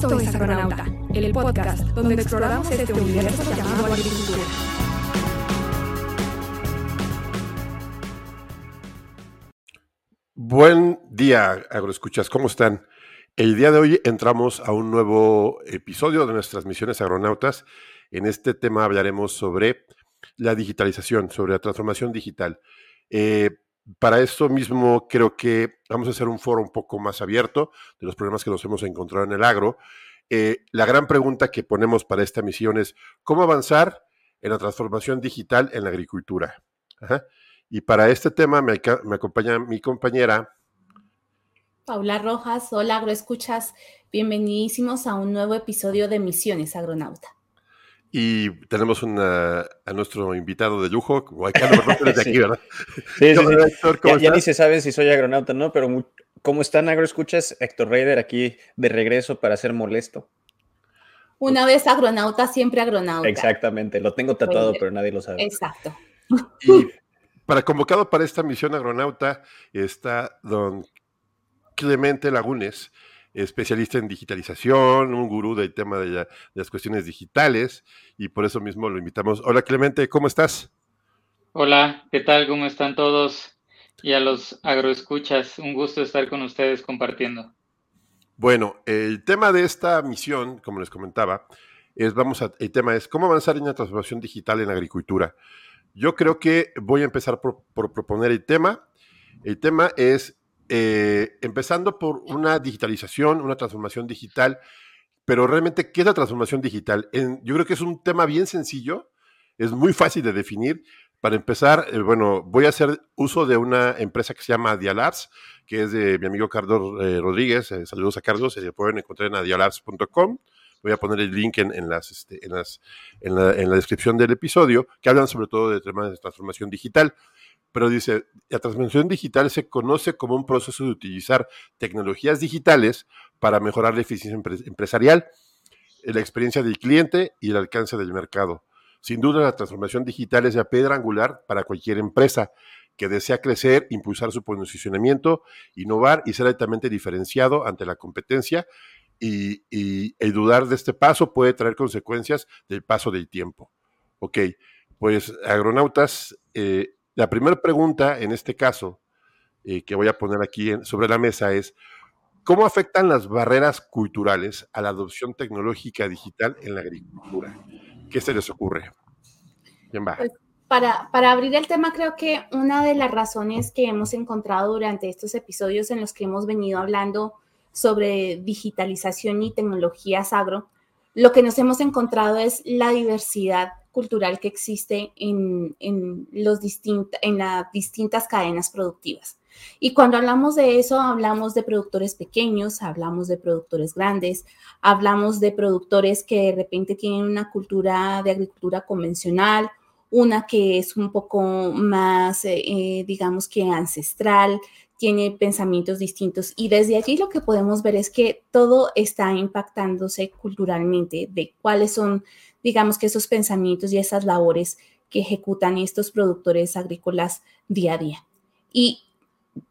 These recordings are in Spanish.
Esto es Agronauta, el podcast donde exploramos este universo llamado agricultura. Buen día, agroescuchas, ¿cómo están? El día de hoy entramos a un nuevo episodio de nuestras misiones agronautas. En este tema hablaremos sobre la digitalización, sobre la transformación digital. Eh, para esto mismo creo que vamos a hacer un foro un poco más abierto de los problemas que nos hemos encontrado en el agro. Eh, la gran pregunta que ponemos para esta misión es cómo avanzar en la transformación digital en la agricultura. Y para este tema me, me, acompaña mi compañera. Paula Rojas, hola agroescuchas, bienvenidísimos a un nuevo episodio de Misiones Agronauta. Y tenemos una, a nuestro invitado de lujo, Guaycano de aquí, ¿verdad? Sí, sí, sí. ya, ni se sabe si soy agronauta, ¿no? Pero ¿cómo están, agroescuchas? Héctor Reider aquí de regreso para ser molesto. Una vez agronauta, siempre agronauta. Exactamente, lo tengo tatuado, pero nadie lo sabe. Exacto. Y para convocado para esta misión agronauta está don Clemente Lagunes, especialista en digitalización, un gurú del tema de, las cuestiones digitales, y por eso mismo lo invitamos. Hola Clemente, ¿cómo estás? Hola, ¿qué tal? ¿Cómo están todos? Y a los agroescuchas, un gusto estar con ustedes compartiendo. Bueno, el tema de esta misión, como les comentaba, es, vamos a, el tema es cómo avanzar en la transformación digital en la agricultura. Yo creo que voy a empezar por proponer el tema. El tema es eh, empezando por una digitalización, una transformación digital, pero realmente, ¿qué es la transformación digital? yo creo que es un tema bien sencillo, es muy fácil de definir. Para empezar, eh, bueno, voy a hacer uso de una empresa que se llama Dialabs, que es de mi amigo Carlos eh, Rodríguez. saludos a Carlos, se pueden encontrar en dialabs.com. Voy a poner el link este, en, la, en la descripción del episodio, que hablan sobre todo de temas de transformación digital pero dice, la transformación digital se conoce como un proceso de utilizar tecnologías digitales para mejorar la eficiencia empresarial, eh, la experiencia del cliente y el alcance del mercado. Sin duda, la transformación digital es la piedra angular para cualquier empresa que desea crecer, impulsar su posicionamiento, innovar y ser altamente diferenciado ante la competencia. Y, el dudar de este paso puede traer consecuencias del paso del tiempo. Ok, pues agronautas, eh, la primera pregunta en este caso eh, que voy a poner aquí sobre la mesa es, ¿cómo afectan las barreras culturales a la adopción tecnológica digital en la agricultura? ¿Qué se les ocurre? Pues, para, para, abrir el tema, creo que una de las razones que hemos encontrado durante estos episodios en los que hemos venido hablando sobre digitalización y tecnologías agro, lo que nos hemos encontrado es la diversidad cultural que existe en, los en las distintas cadenas productivas. Y cuando hablamos de eso, hablamos de productores pequeños, hablamos de productores grandes, hablamos de productores que de repente tienen una cultura de agricultura convencional, una que es un poco más, eh, eh, digamos que ancestral, tiene pensamientos distintos. Y desde allí lo que podemos ver es que todo está impactándose culturalmente de cuáles son digamos que esos pensamientos y esas labores que ejecutan estos productores agrícolas día a día. Y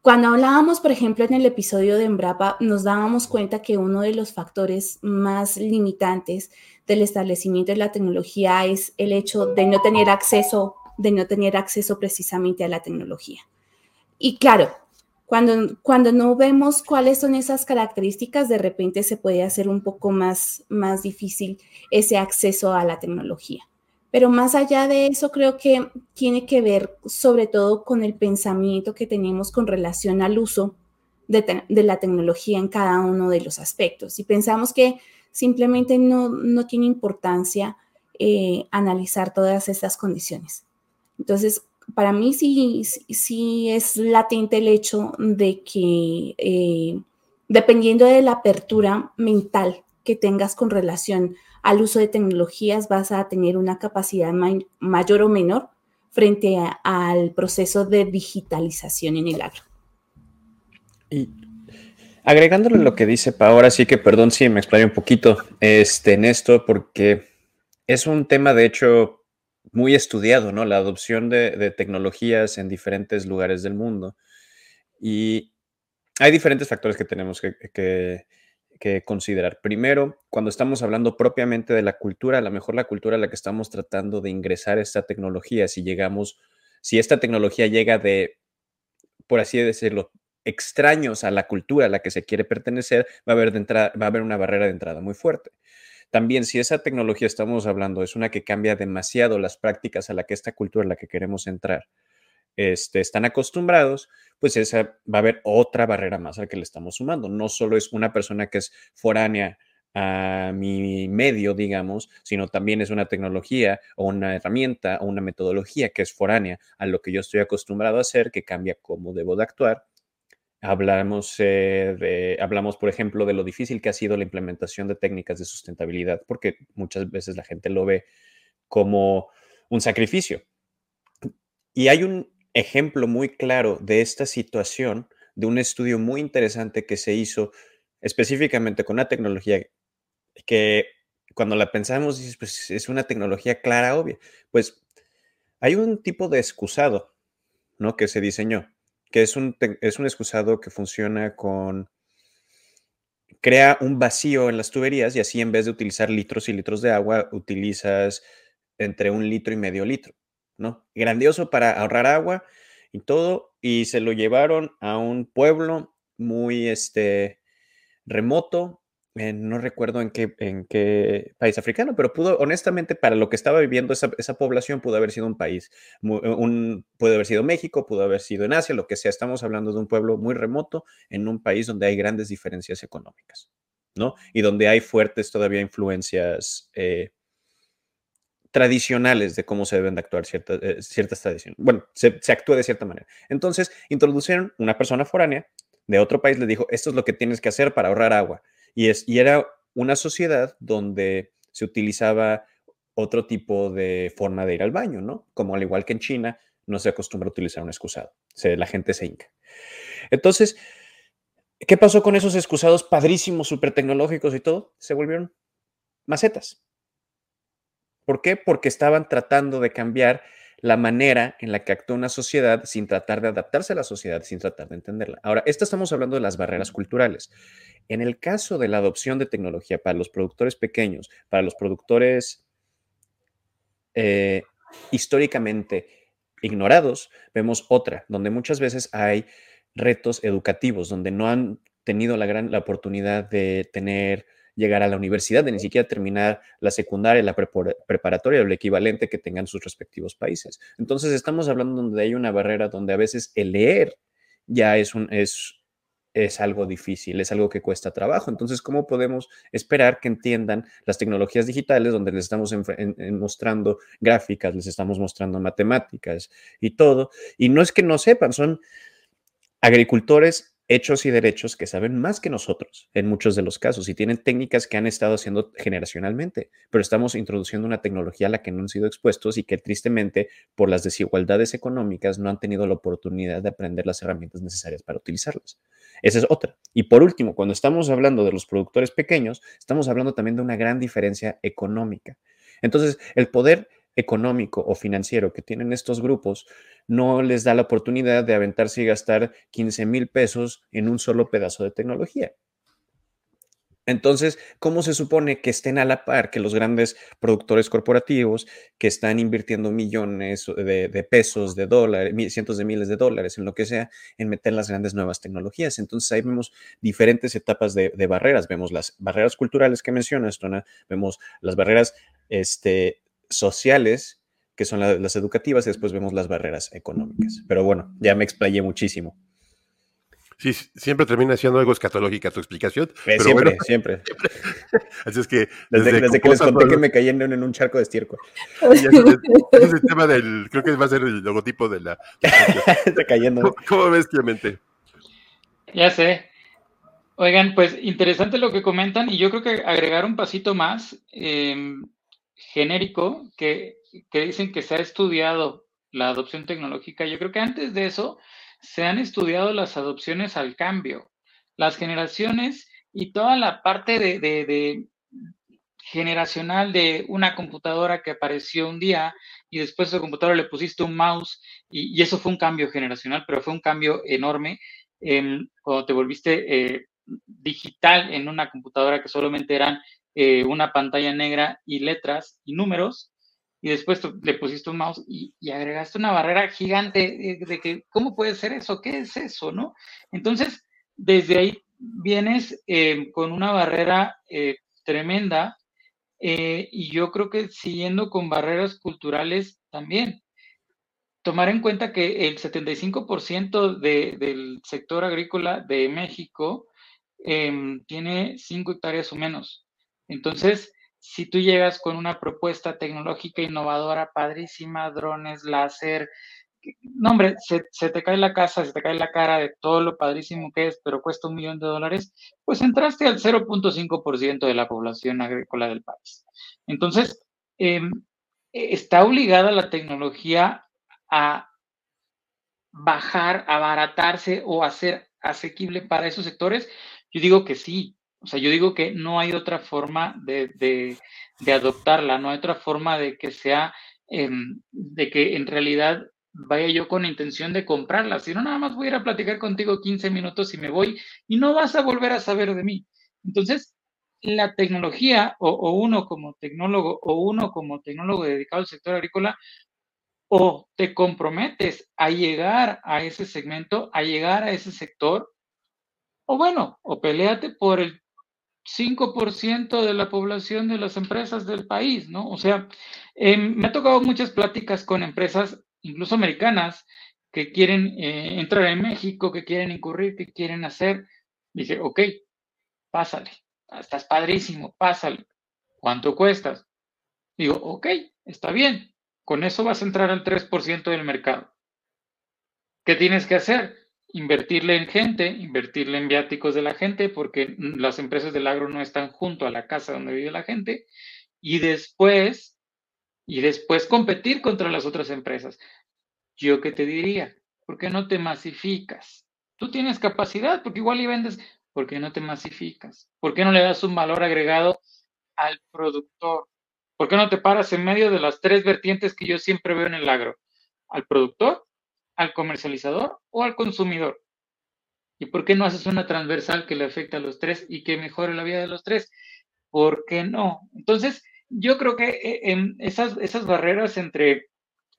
cuando hablábamos, por ejemplo, en el episodio de Embrapa, nos dábamos cuenta que uno de los factores más limitantes del establecimiento de la tecnología es el hecho de no tener acceso, de no tener acceso precisamente a la tecnología. Y claro, cuando, cuando no vemos cuáles son esas características, de repente se puede hacer un poco más, más difícil ese acceso a la tecnología. Pero más allá de eso, creo que tiene que ver sobre todo con el pensamiento que tenemos con relación al uso de, la tecnología en cada uno de los aspectos. Y pensamos que simplemente no, no tiene importancia eh, analizar todas estas condiciones. Entonces, para mí sí, sí es latente el hecho de que eh, dependiendo de la apertura mental que tengas con relación al uso de tecnologías, vas a tener una capacidad mayor o menor frente al proceso de digitalización en el agro. Y agregándole lo que dice Pa, ahora sí que perdón si me explayo un poquito este, en esto, porque es un tema de hecho muy estudiado, ¿no? La adopción de, tecnologías en diferentes lugares del mundo. Y hay diferentes factores que tenemos que, que, considerar. Primero, cuando estamos hablando propiamente de la cultura, a lo mejor la cultura a la que estamos tratando de ingresar esta tecnología, si llegamos, si esta tecnología llega de, por así decirlo, extraños a la cultura a la que se quiere pertenecer, va a haber, de va a haber una barrera de entrada muy fuerte. También, si esa tecnología estamos hablando es una que cambia demasiado las prácticas a la que esta cultura a la que queremos entrar, este, están acostumbrados, pues esa va a haber otra barrera más a la que le estamos sumando. No solo es una persona que es foránea a mi medio, digamos, sino también es una tecnología o una herramienta o una metodología que es foránea a lo que yo estoy acostumbrado a hacer, que cambia cómo debo de actuar. Hablamos, eh, hablamos, por ejemplo, de lo difícil que ha sido la implementación de técnicas de sustentabilidad, porque muchas veces la gente lo ve como un sacrificio. Y hay un ejemplo muy claro de esta situación, de un estudio muy interesante que se hizo específicamente con una tecnología que cuando la pensamos pues es una tecnología clara, obvia. Pues hay un tipo de excusado, ¿no? Que se diseñó, que es un, es un excusado que funciona con crea un vacío en las tuberías y así en vez de utilizar litros y litros de agua, utilizas entre un litro y medio litro. ¿no? Grandioso para ahorrar agua y todo, y se lo llevaron a un pueblo muy este, remoto, eh, no recuerdo en qué, en qué país africano, pero pudo, honestamente, para lo que estaba viviendo esa, población, pudo haber sido un país, un, pudo haber sido México, pudo haber sido en Asia, lo que sea. Estamos hablando de un pueblo muy remoto en un país donde hay grandes diferencias económicas, ¿no? Y donde hay fuertes todavía influencias eh, tradicionales de cómo se deben de actuar ciertas, eh, ciertas tradiciones. Bueno, se, actúa de cierta manera. Entonces, introducieron una persona foránea de otro país, le dijo, esto es lo que tienes que hacer para ahorrar agua. Y, es, y era una sociedad donde se utilizaba otro tipo de forma de ir al baño, ¿no? Como al igual que en China, no se acostumbra a utilizar un excusado. la gente se hinca. Entonces, ¿qué pasó con esos excusados padrísimos, súper tecnológicos y todo? Se volvieron macetas. ¿Por qué? Porque estaban tratando de cambiar la manera en la que actúa una sociedad sin tratar de adaptarse a la sociedad, sin tratar de entenderla. Ahora, esto estamos hablando de las barreras culturales. En el caso de la adopción de tecnología para los productores pequeños, para los productores eh, históricamente ignorados, vemos otra, donde muchas veces hay retos educativos, donde no han tenido la gran la oportunidad de tener llegar a la universidad, de ni siquiera terminar la secundaria, la preparatoria o el equivalente que tengan sus respectivos países. Entonces estamos hablando donde hay una barrera donde a veces el leer ya es, un, es, es algo difícil, es algo que cuesta trabajo. Entonces, ¿cómo podemos esperar que entiendan las tecnologías digitales donde les estamos mostrando gráficas, les estamos mostrando matemáticas y todo? Y no es que no sepan, son agricultores hechos y derechos que saben más que nosotros en muchos de los casos y tienen técnicas que han estado haciendo generacionalmente, pero estamos introduciendo una tecnología a la que no han sido expuestos y que tristemente por las desigualdades económicas no han tenido la oportunidad de aprender las herramientas necesarias para utilizarlas. Esa es otra. Y por último, cuando estamos hablando de los productores pequeños, estamos hablando también de una gran diferencia económica. Entonces, el poder económico o financiero que tienen estos grupos no les da la oportunidad de aventarse y gastar 15 mil pesos en un solo pedazo de tecnología. Entonces, ¿cómo se supone que estén a la par que los grandes productores corporativos que están invirtiendo millones de, pesos, de dólares, cientos de miles de dólares en lo que sea, en meter las grandes nuevas tecnologías? Entonces, ahí vemos diferentes etapas de, barreras. Vemos las barreras culturales que mencionas, Tona, vemos las barreras este, sociales, que son las educativas, y después vemos las barreras económicas. Pero bueno, ya me explayé muchísimo. Sí, siempre termina siendo algo escatológica tu explicación. Eh, pero siempre, siempre, Así es que. Desde, que les conté que me caí en, un charco de estiércol. Ese es el tema del. Creo que va a ser el logotipo de la. Está cayendo. ¿Cómo, ves, Clemente? Ya sé. Oigan, pues interesante lo que comentan y yo creo que agregar un pasito más. Eh, genérico que, dicen que se ha estudiado la adopción tecnológica. Yo creo que antes de eso se han estudiado las adopciones al cambio, las generaciones y toda la parte de, generacional de una computadora que apareció un día y después a computadora le pusiste un mouse y, eso fue un cambio generacional, pero fue un cambio enorme cuando te volviste eh, digital en una computadora que solamente eran eh, una pantalla negra y letras y números, y después le pusiste un mouse y, agregaste una barrera gigante de, que, ¿cómo puede ser eso? ¿Qué es eso? ¿No? Entonces, desde ahí vienes eh, con una barrera eh, tremenda y yo creo que siguiendo con barreras culturales también tomar en cuenta que el 75% del sector agrícola de México em, tiene 5 hectáreas o menos. Entonces, si tú llegas con una propuesta tecnológica innovadora, padrísima, drones, láser, no hombre, se, te cae la casa, se te cae la cara de todo lo padrísimo que es, pero cuesta un millón de dólares, pues entraste al 0.5% de la población agrícola del país. Entonces, em, está obligada la tecnología a bajar, abaratarse o hacer asequible para esos sectores? Yo digo que sí. O sea, yo digo que no hay otra forma de, adoptarla, no hay otra forma de que sea, em, de que en realidad vaya yo con intención de comprarla. Si no, nada más voy a ir a platicar contigo 15 minutos y me voy y no vas a volver a saber de mí. Entonces, la tecnología o, o uno como tecnólogo o uno como tecnólogo dedicado al sector agrícola o te comprometes a llegar a ese segmento, a llegar a ese sector, o bueno, o peleate por el 5% de la población de las empresas del país, ¿no? O sea, em, me ha tocado muchas pláticas con empresas, incluso americanas, que quieren eh, entrar en México, que quieren incurrir, que quieren hacer. Dije, ok, pásale, estás padrísimo, pásale. ¿Cuánto cuestas? Digo, ok, está bien, con eso vas a entrar al 3% del mercado. ¿Qué tienes que hacer? Invertirle en gente, invertirle en viáticos de la gente, porque las empresas del agro no están junto a la casa donde vive la gente, y después, y después competir contra las otras empresas. Yo qué te diría, ¿por qué no te masificas? Tú tienes capacidad, porque igual y vendes, ¿por qué no te masificas? ¿Por qué no le das un valor agregado al productor? ¿Por qué no te paras en medio de las tres vertientes que yo siempre veo en el agro? ¿Al productor, al comercializador o al consumidor? ¿Y por qué no haces una transversal que le afecte a los tres y que mejore la vida de los tres? ¿Por qué no? Entonces, yo creo que eh, en esas, esas barreras entre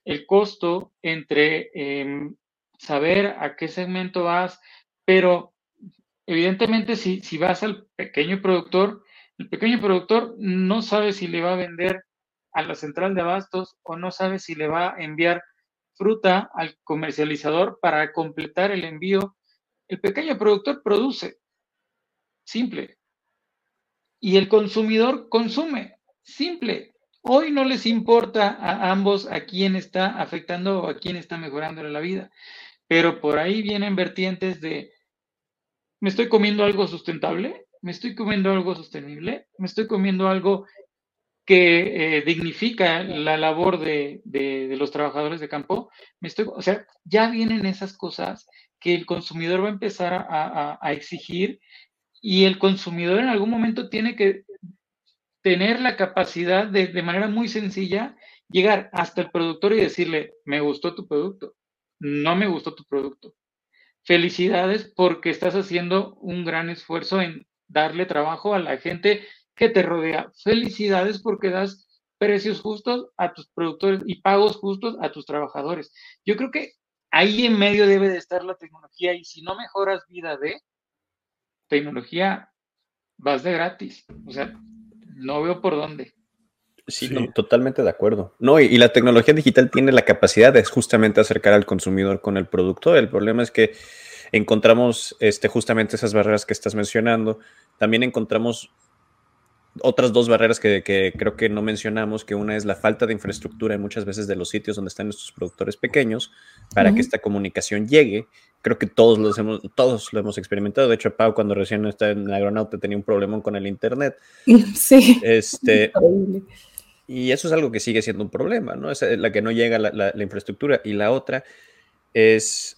el costo, entre em, saber a qué segmento vas, pero evidentemente si, si vas al pequeño productor, el pequeño productor no sabe si le va a vender a la central de abastos o no sabe si le va a enviar fruta al comercializador para completar el envío. El pequeño productor produce, simple. Y el consumidor consume, simple. Hoy no les importa a ambos a quién está afectando o a quién está mejorando la vida, pero por ahí vienen vertientes de, ¿me estoy comiendo algo sustentable? me estoy comiendo algo sostenible, me estoy comiendo algo que eh, dignifica la labor de, los trabajadores de campo, me estoy, o sea, ya vienen esas cosas que el consumidor va a empezar a, a exigir y el consumidor en algún momento tiene que tener la capacidad de, de manera muy sencilla, llegar hasta el productor y decirle, me gustó tu producto, no me gustó tu producto. Felicidades porque estás haciendo un gran esfuerzo en darle trabajo a la gente que te rodea. Felicidades porque das precios justos a tus productores y pagos justos a tus trabajadores. Yo creo que ahí en medio debe de estar la tecnología y si no mejoras vida de tecnología, vas de gratis. O sea, no veo por dónde. Sí, totalmente de acuerdo. No, y, la tecnología digital tiene la capacidad de justamente acercar al consumidor con el producto. El problema es que encontramos este, justamente esas barreras que estás mencionando. También encontramos otras dos barreras que, creo que no mencionamos, que una es la falta de infraestructura en muchas veces de los sitios donde están nuestros productores pequeños para que esta comunicación llegue. Creo que todos, los hemos, todos lo hemos experimentado. De hecho, Pau, cuando recién estaba en agronauta, tenía un problema con el Internet. Sí. Este, y eso es algo que sigue siendo un problema, ¿no? Es la que no llega la, la infraestructura. Y la otra es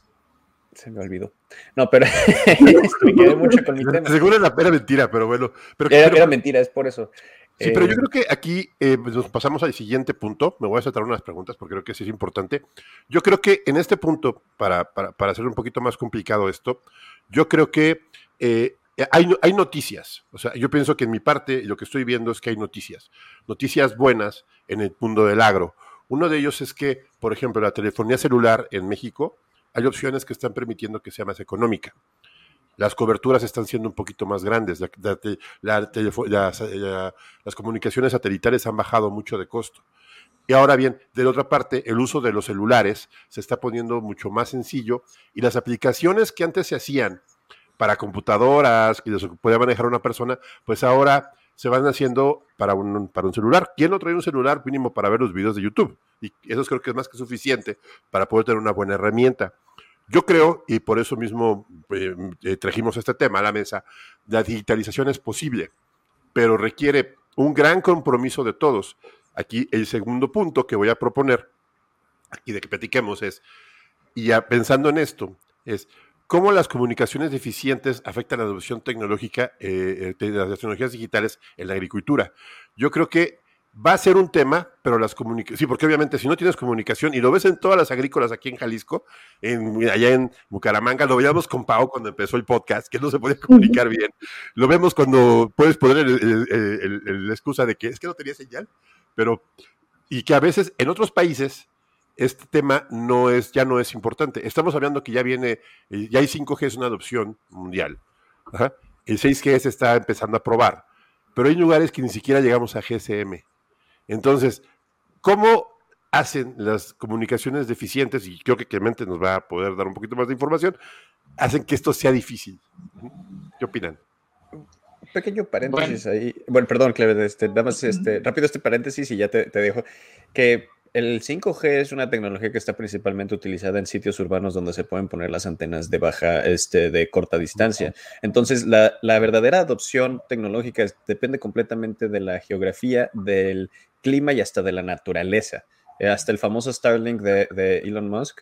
se me olvidó. No, pero me quedé mucho con mi tema. Seguro era, mentira, pero bueno. Pero, era, mentira, es por eso. Sí, pero yo eh, creo que aquí eh, pues, nos pasamos al siguiente punto. Me voy a hacer unas preguntas porque creo que sí es importante. Yo creo que en este punto, para, para, para hacer un poquito más complicado esto, yo creo que eh, hay, hay, noticias. O sea, yo pienso que en mi parte lo que estoy viendo es que hay noticias. Noticias buenas en el mundo del agro. Uno de ellos es que, por ejemplo, la telefonía celular en México, hay opciones que están permitiendo que sea más económica. Las coberturas están siendo un poquito más grandes. las comunicaciones satelitales han bajado mucho de costo. Y ahora bien, de la otra parte, el uso de los celulares se está poniendo mucho más sencillo y las aplicaciones que antes se hacían para computadoras que podía manejar una persona, pues ahora se van haciendo para un, para un celular. ¿Quién no trae un celular mínimo para ver los videos de YouTube? Y eso creo que es más que suficiente para poder tener una buena herramienta. Yo creo, y por eso mismo eh, eh, trajimos este tema a la mesa, la digitalización es posible, pero requiere un gran compromiso de todos. Aquí el segundo punto que voy a proponer y de que platiquemos es, y ya pensando en esto, es cómo las comunicaciones deficientes afectan la adopción tecnológica eh, de las tecnologías digitales en la agricultura. Yo creo que va a ser un tema, pero las comunicaciones, sí, porque obviamente si no tienes comunicación, y lo ves en todas las agrícolas aquí en Jalisco, en, allá en Bucaramanga, lo veíamos con Pau cuando empezó el podcast, que no se podía comunicar bien, lo vemos cuando puedes poner la excusa de que es que no tenía señal, pero, y que a veces en otros países este tema no es, ya no es importante. Estamos hablando que ya viene, eh, ya hay 5G, es una adopción mundial. El 6G se está empezando a probar, pero hay lugares que ni siquiera llegamos a GSM. Entonces, ¿cómo hacen las comunicaciones deficientes? Y creo que Clemente nos va a poder dar un poquito más de información, hacen que esto sea difícil. ¿Qué opinan? pequeño paréntesis ahí. Bueno, perdón, Clemente, este, nada más este, rápido este paréntesis y ya te, dejo. Que el 5G es una tecnología que está principalmente utilizada en sitios urbanos donde se pueden poner las antenas de baja, este, de corta distancia. Entonces, la, verdadera adopción tecnológica depende completamente de la geografía, del clima y hasta de la naturaleza. Eh, hasta el famoso Starlink de, Elon Musk,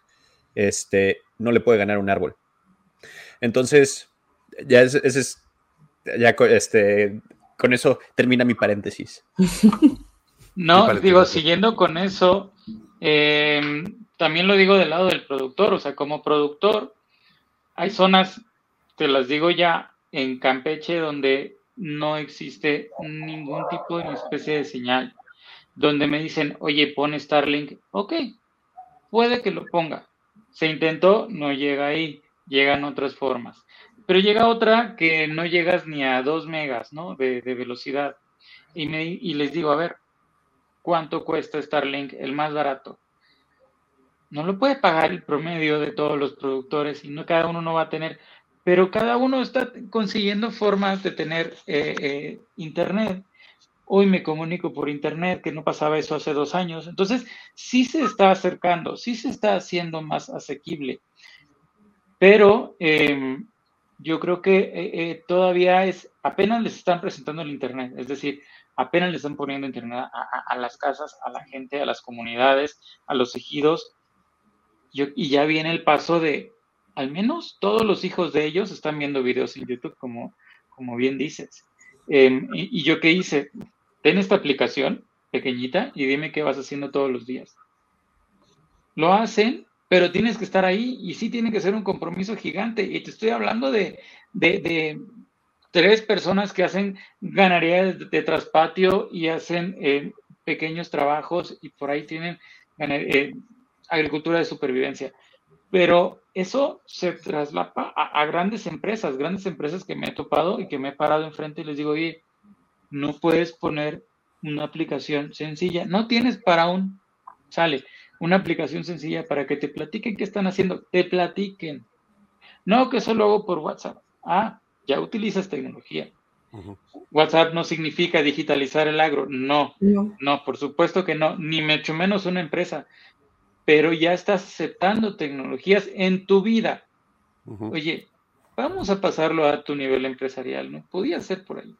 este, no le puede ganar un árbol. Entonces, ya ese es ya este, con eso termina mi paréntesis. No, digo, siguiendo con eso, eh, también lo digo del lado del productor, o sea, como productor, hay zonas, te las digo ya, en Campeche donde no existe ningún tipo de especie de señal, donde me dicen, oye, pone Starlink, ok, puede que lo ponga. Se intentó, no llega ahí, llegan otras formas. Pero llega otra que no llegas ni a 2 megas, ¿no? De, velocidad. Y, me, y les digo, a ver, ¿cuánto cuesta Starlink el más barato? No lo puede pagar el promedio de todos los productores y no cada uno no va a tener, pero cada uno está consiguiendo formas de tener eh, eh, internet. Hoy me comunico por internet, que no pasaba eso hace dos años. Entonces, sí se está acercando, sí se está haciendo más asequible. Pero em, yo creo que eh, todavía es, apenas les están presentando el Internet, es decir, apenas le están poniendo Internet a, las casas, a la gente, a las comunidades, a los ejidos, y ya viene el paso de, al menos todos los hijos de ellos están viendo videos en YouTube, como, como bien dices. Em, y, yo qué hice, ten esta aplicación pequeñita y dime qué vas haciendo todos los días. Lo hacen pero tienes que estar ahí y sí tiene que ser un compromiso gigante. Y te estoy hablando de, tres personas que hacen ganadería de, traspatio y hacen eh, pequeños trabajos y por ahí tienen eh, agricultura de supervivencia. Pero eso se traslapa a, grandes empresas, grandes empresas que me he topado y que me he parado enfrente y les digo, oye, no puedes poner una aplicación sencilla, no tienes para un, sale, una aplicación sencilla para que te platiquen qué están haciendo, te platiquen. No que solo hago por WhatsApp. Ah, ya utilizas tecnología. WhatsApp no significa digitalizar el agro. No, no, por supuesto que no, ni mucho menos una empresa. Pero ya estás aceptando tecnologías en tu vida. Oye, vamos a pasarlo a tu nivel empresarial, ¿no? Podía ser por ahí.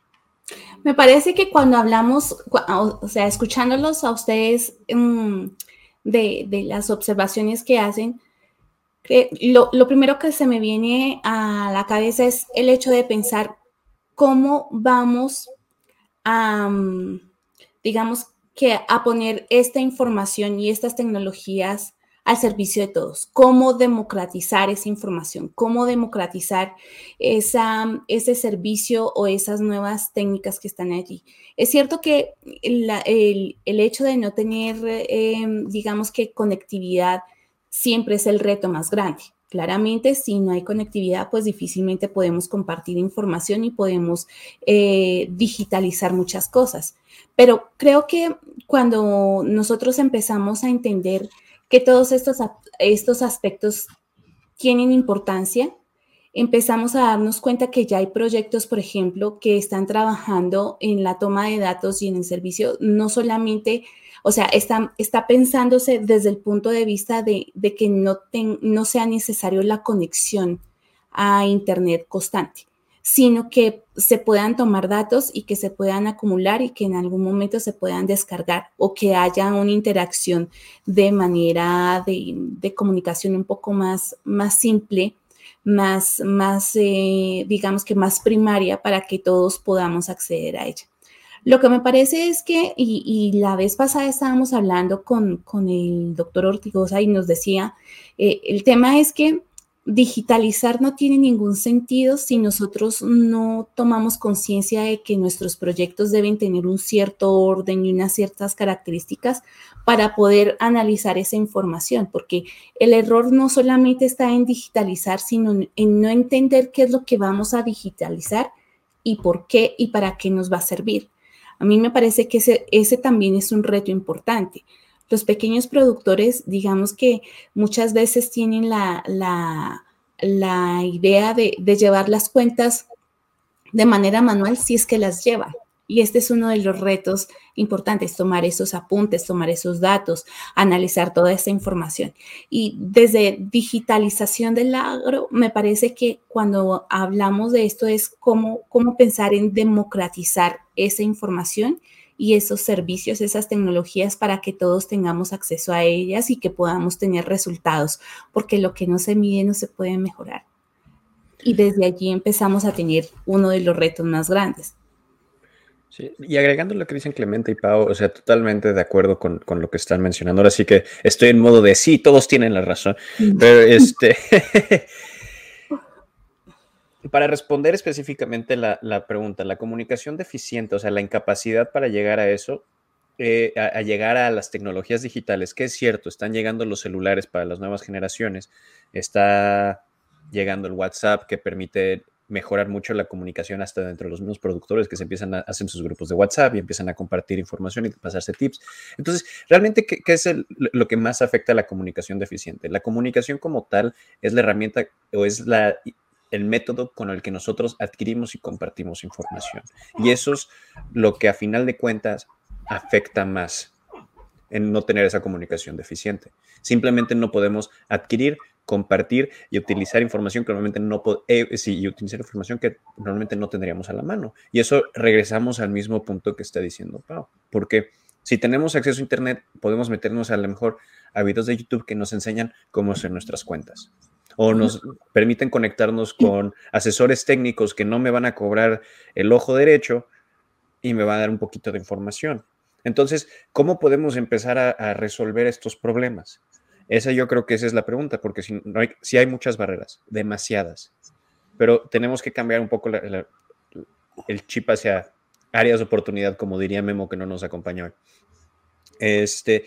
Me parece que cuando hablamos, o sea, escuchándolos a ustedes, mm, de, las observaciones que hacen, lo, lo, primero que se me viene a la cabeza es el hecho de pensar cómo vamos a, mm, digamos que a poner esta información y estas tecnologías al servicio de todos. Cómo democratizar esa información, cómo democratizar esa, ese servicio o esas nuevas técnicas que están allí. Es cierto que el, el, hecho de no tener, em, digamos que conectividad, siempre es el reto más grande. Claramente, si no hay conectividad, pues difícilmente podemos compartir información y podemos eh, digitalizar muchas cosas. Pero creo que cuando nosotros empezamos a entender que todos estos, estos aspectos tienen importancia, empezamos a darnos cuenta que ya hay proyectos, por ejemplo, que están trabajando en la toma de datos y en el servicio, no solamente o sea, está, pensándose desde el punto de vista de, que no, sea necesario la conexión a Internet constante, sino que se puedan tomar datos y que se puedan acumular y que en algún momento se puedan descargar o que haya una interacción de manera de, comunicación un poco más, simple, más, más eh, digamos que más primaria para que todos podamos acceder a ella. Lo que me parece es que, y, la vez pasada estábamos hablando con, el doctor Ortigosa y nos decía, eh, el tema es que digitalizar no tiene ningún sentido si nosotros no tomamos conciencia de que nuestros proyectos deben tener un cierto orden y unas ciertas características para poder analizar esa información, porque el error no solamente está en digitalizar, sino en no entender qué es lo que vamos a digitalizar y por qué y para qué nos va a servir. A mí me parece que ese, también es un reto importante. Los pequeños productores, digamos que muchas veces tienen la, idea de, de llevar las cuentas de manera manual si es que las llevan. Y este es uno de los retos importantes, tomar esos apuntes, tomar esos datos, analizar toda esa información. Y desde digitalización del agro, me parece que cuando hablamos de esto es cómo, cómo pensar en democratizar esa información y esos servicios, esas tecnologías para que todos tengamos acceso a ellas y que podamos tener resultados, porque lo que no se mide no se puede mejorar. Y desde allí empezamos a tener uno de los retos más grandes. Sí, y agregando lo que dicen Clemente y Pau, o sea, totalmente de acuerdo con, lo que están mencionando. Ahora sí que estoy en modo de sí, todos tienen la razón. Pero este. para responder específicamente la, pregunta, la comunicación deficiente, o sea, la incapacidad para llegar a eso, eh, a, llegar a las tecnologías digitales, que es cierto, están llegando los celulares para las nuevas generaciones, está llegando el WhatsApp que permite mejorar mucho la comunicación hasta dentro de los mismos productores que se empiezan a hacer sus grupos de WhatsApp y empiezan a compartir información y pasarse tips. Entonces, realmente, ¿qué, es lo que más afecta a la comunicación deficiente? La comunicación como tal es la herramienta o es el método con el que nosotros adquirimos y compartimos información. Y eso es lo que a final de cuentas afecta más en no tener esa comunicación deficiente. Simplemente no podemos adquirir compartir y utilizar información que normalmente no eh, sí, y utilizar información que normalmente no tendríamos a la mano. Y eso regresamos al mismo punto que está diciendo Pau, porque si tenemos acceso a internet, podemos meternos a lo mejor a videos de YouTube que nos enseñan cómo hacer nuestras cuentas o nos permiten conectarnos con asesores técnicos que no me van a cobrar el ojo derecho y me va a dar un poquito de información. Entonces, ¿cómo podemos empezar a resolver estos problemas? Esa yo creo que esa es la pregunta, porque si, no hay, si hay muchas barreras, demasiadas, pero tenemos que cambiar un poco el chip hacia áreas de oportunidad, como diría Memo, que no nos acompañó. Este,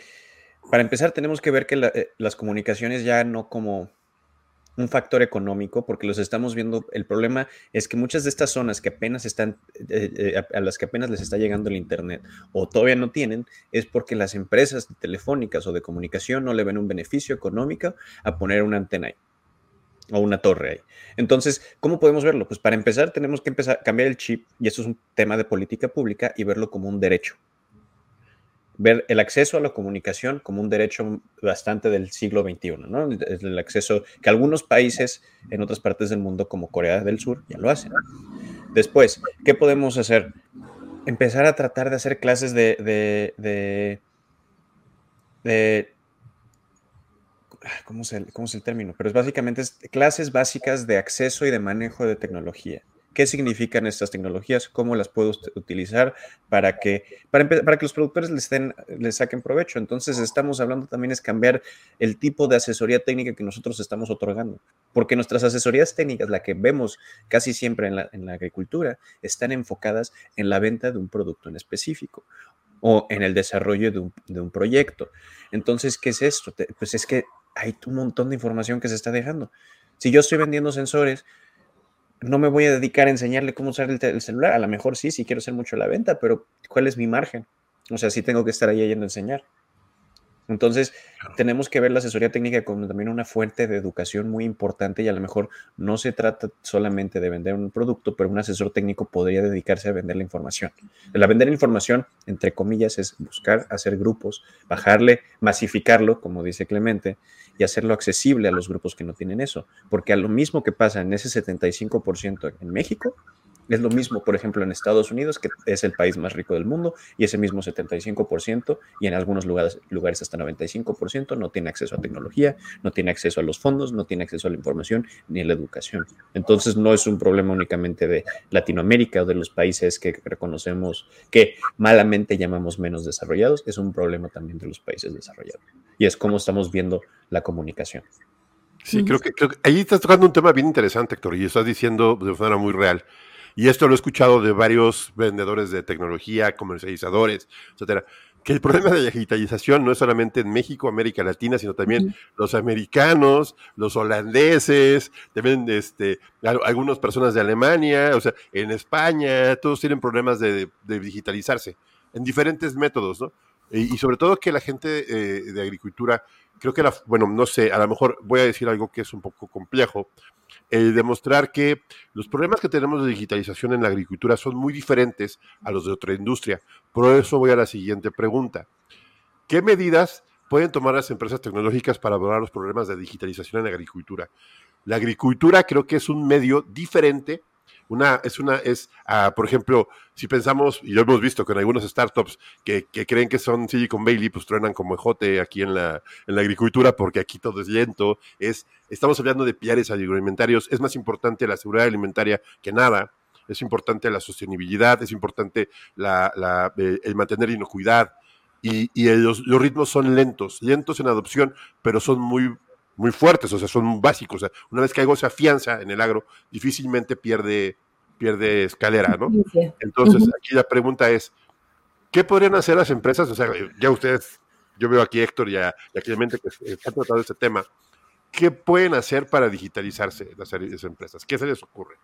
para empezar, tenemos que ver que eh, las comunicaciones ya no como un factor económico porque los estamos viendo. El problema es que muchas de estas zonas que apenas están, eh, eh, a las que apenas les está llegando el Internet o todavía no tienen, es porque las empresas telefónicas o de comunicación no le ven un beneficio económico a poner una antena ahí o una torre ahí. Entonces, ¿cómo podemos verlo? Pues para empezar tenemos que empezar a cambiar el chip y eso es un tema de política pública y verlo como un derecho ver el acceso a la comunicación como un derecho bastante del siglo XXI, ¿no? El acceso que algunos países en otras partes del mundo, como Corea del Sur, ya lo hacen. Después, ¿qué podemos hacer? Empezar a tratar de hacer clases de, de, de, ¿cómo, es el, ¿cómo es el término? Pero es básicamente clases básicas de acceso y de manejo de tecnología qué significan estas tecnologías, cómo las puedo utilizar para que, para, que los productores les, den, les saquen provecho. Entonces, estamos hablando también es cambiar el tipo de asesoría técnica que nosotros estamos otorgando, porque nuestras asesorías técnicas, la que vemos casi siempre en la, en la agricultura, están enfocadas en la venta de un producto en específico o en el desarrollo de un, de un proyecto. Entonces, ¿qué es esto? Pues es que hay un montón de información que se está dejando. Si yo estoy vendiendo sensores, no me voy a dedicar a enseñarle cómo usar el, celular. A lo mejor sí, sí quiero hacer mucho la venta, pero ¿cuál es mi margen? O sea, sí tengo que estar ahí yendo a enseñar. Entonces, tenemos que ver la asesoría técnica como también una fuente de educación muy importante y a lo mejor no se trata solamente de vender un producto, pero un asesor técnico podría dedicarse a vender la información. La vender información, entre comillas, es buscar hacer grupos, bajarle, masificarlo, como dice Clemente, y hacerlo accesible a los grupos que no tienen eso. Porque a lo mismo que pasa en ese 75% en México, es lo mismo, por ejemplo, en Estados Unidos, que es el país más rico del mundo, y ese mismo 75%, y en algunos lugares, lugares hasta 95%, no tiene acceso a tecnología, no tiene acceso a los fondos, no tiene acceso a la información ni a la educación. Entonces, no es un problema únicamente de Latinoamérica o de los países que reconocemos que malamente llamamos menos desarrollados, es un problema también de los países desarrollados. Y es como estamos viendo la comunicación. Sí, creo que, creo que ahí estás tocando un tema bien interesante, Héctor, y estás diciendo de manera muy real. Y esto lo he escuchado de varios vendedores de tecnología, comercializadores, etcétera, que el problema de la digitalización no es solamente en México, América Latina, sino también los americanos, los holandeses, también este, algunas personas de Alemania, o sea, en España, todos tienen problemas de, digitalizarse en diferentes métodos, ¿no? Y, sobre todo que la gente eh, de agricultura, creo que la, bueno, no sé, a lo mejor voy a decir algo que es un poco complejo, el demostrar que los problemas que tenemos de digitalización en la agricultura son muy diferentes a los de otra industria. Por eso voy a la siguiente pregunta. ¿Qué medidas pueden tomar las empresas tecnológicas para abordar los problemas de digitalización en la agricultura? La agricultura creo que es un medio diferente una, es una, es, ah, por ejemplo, si pensamos, y lo hemos visto con algunos startups que, creen que son Silicon Valley, pues truenan como ejote aquí en la, en la agricultura porque aquí todo es lento. Es, estamos hablando de pilares agroalimentarios. Es más importante la seguridad alimentaria que nada. Es importante la sostenibilidad, es importante la, eh, el mantener inocuidad. Y, y los ritmos son lentos, lentos en adopción, pero son muy muy fuertes, o sea, son básicos. O sea, una vez que algo se afianza en el agro, difícilmente pierde, pierde escalera, ¿no? Entonces, aquí la pregunta es, ¿qué podrían hacer las empresas? O sea, ya ustedes, yo veo aquí Héctor y, a, y aquí mente que han tratado este tema. ¿Qué pueden hacer para digitalizarse las, las empresas? ¿Qué se les ocurre?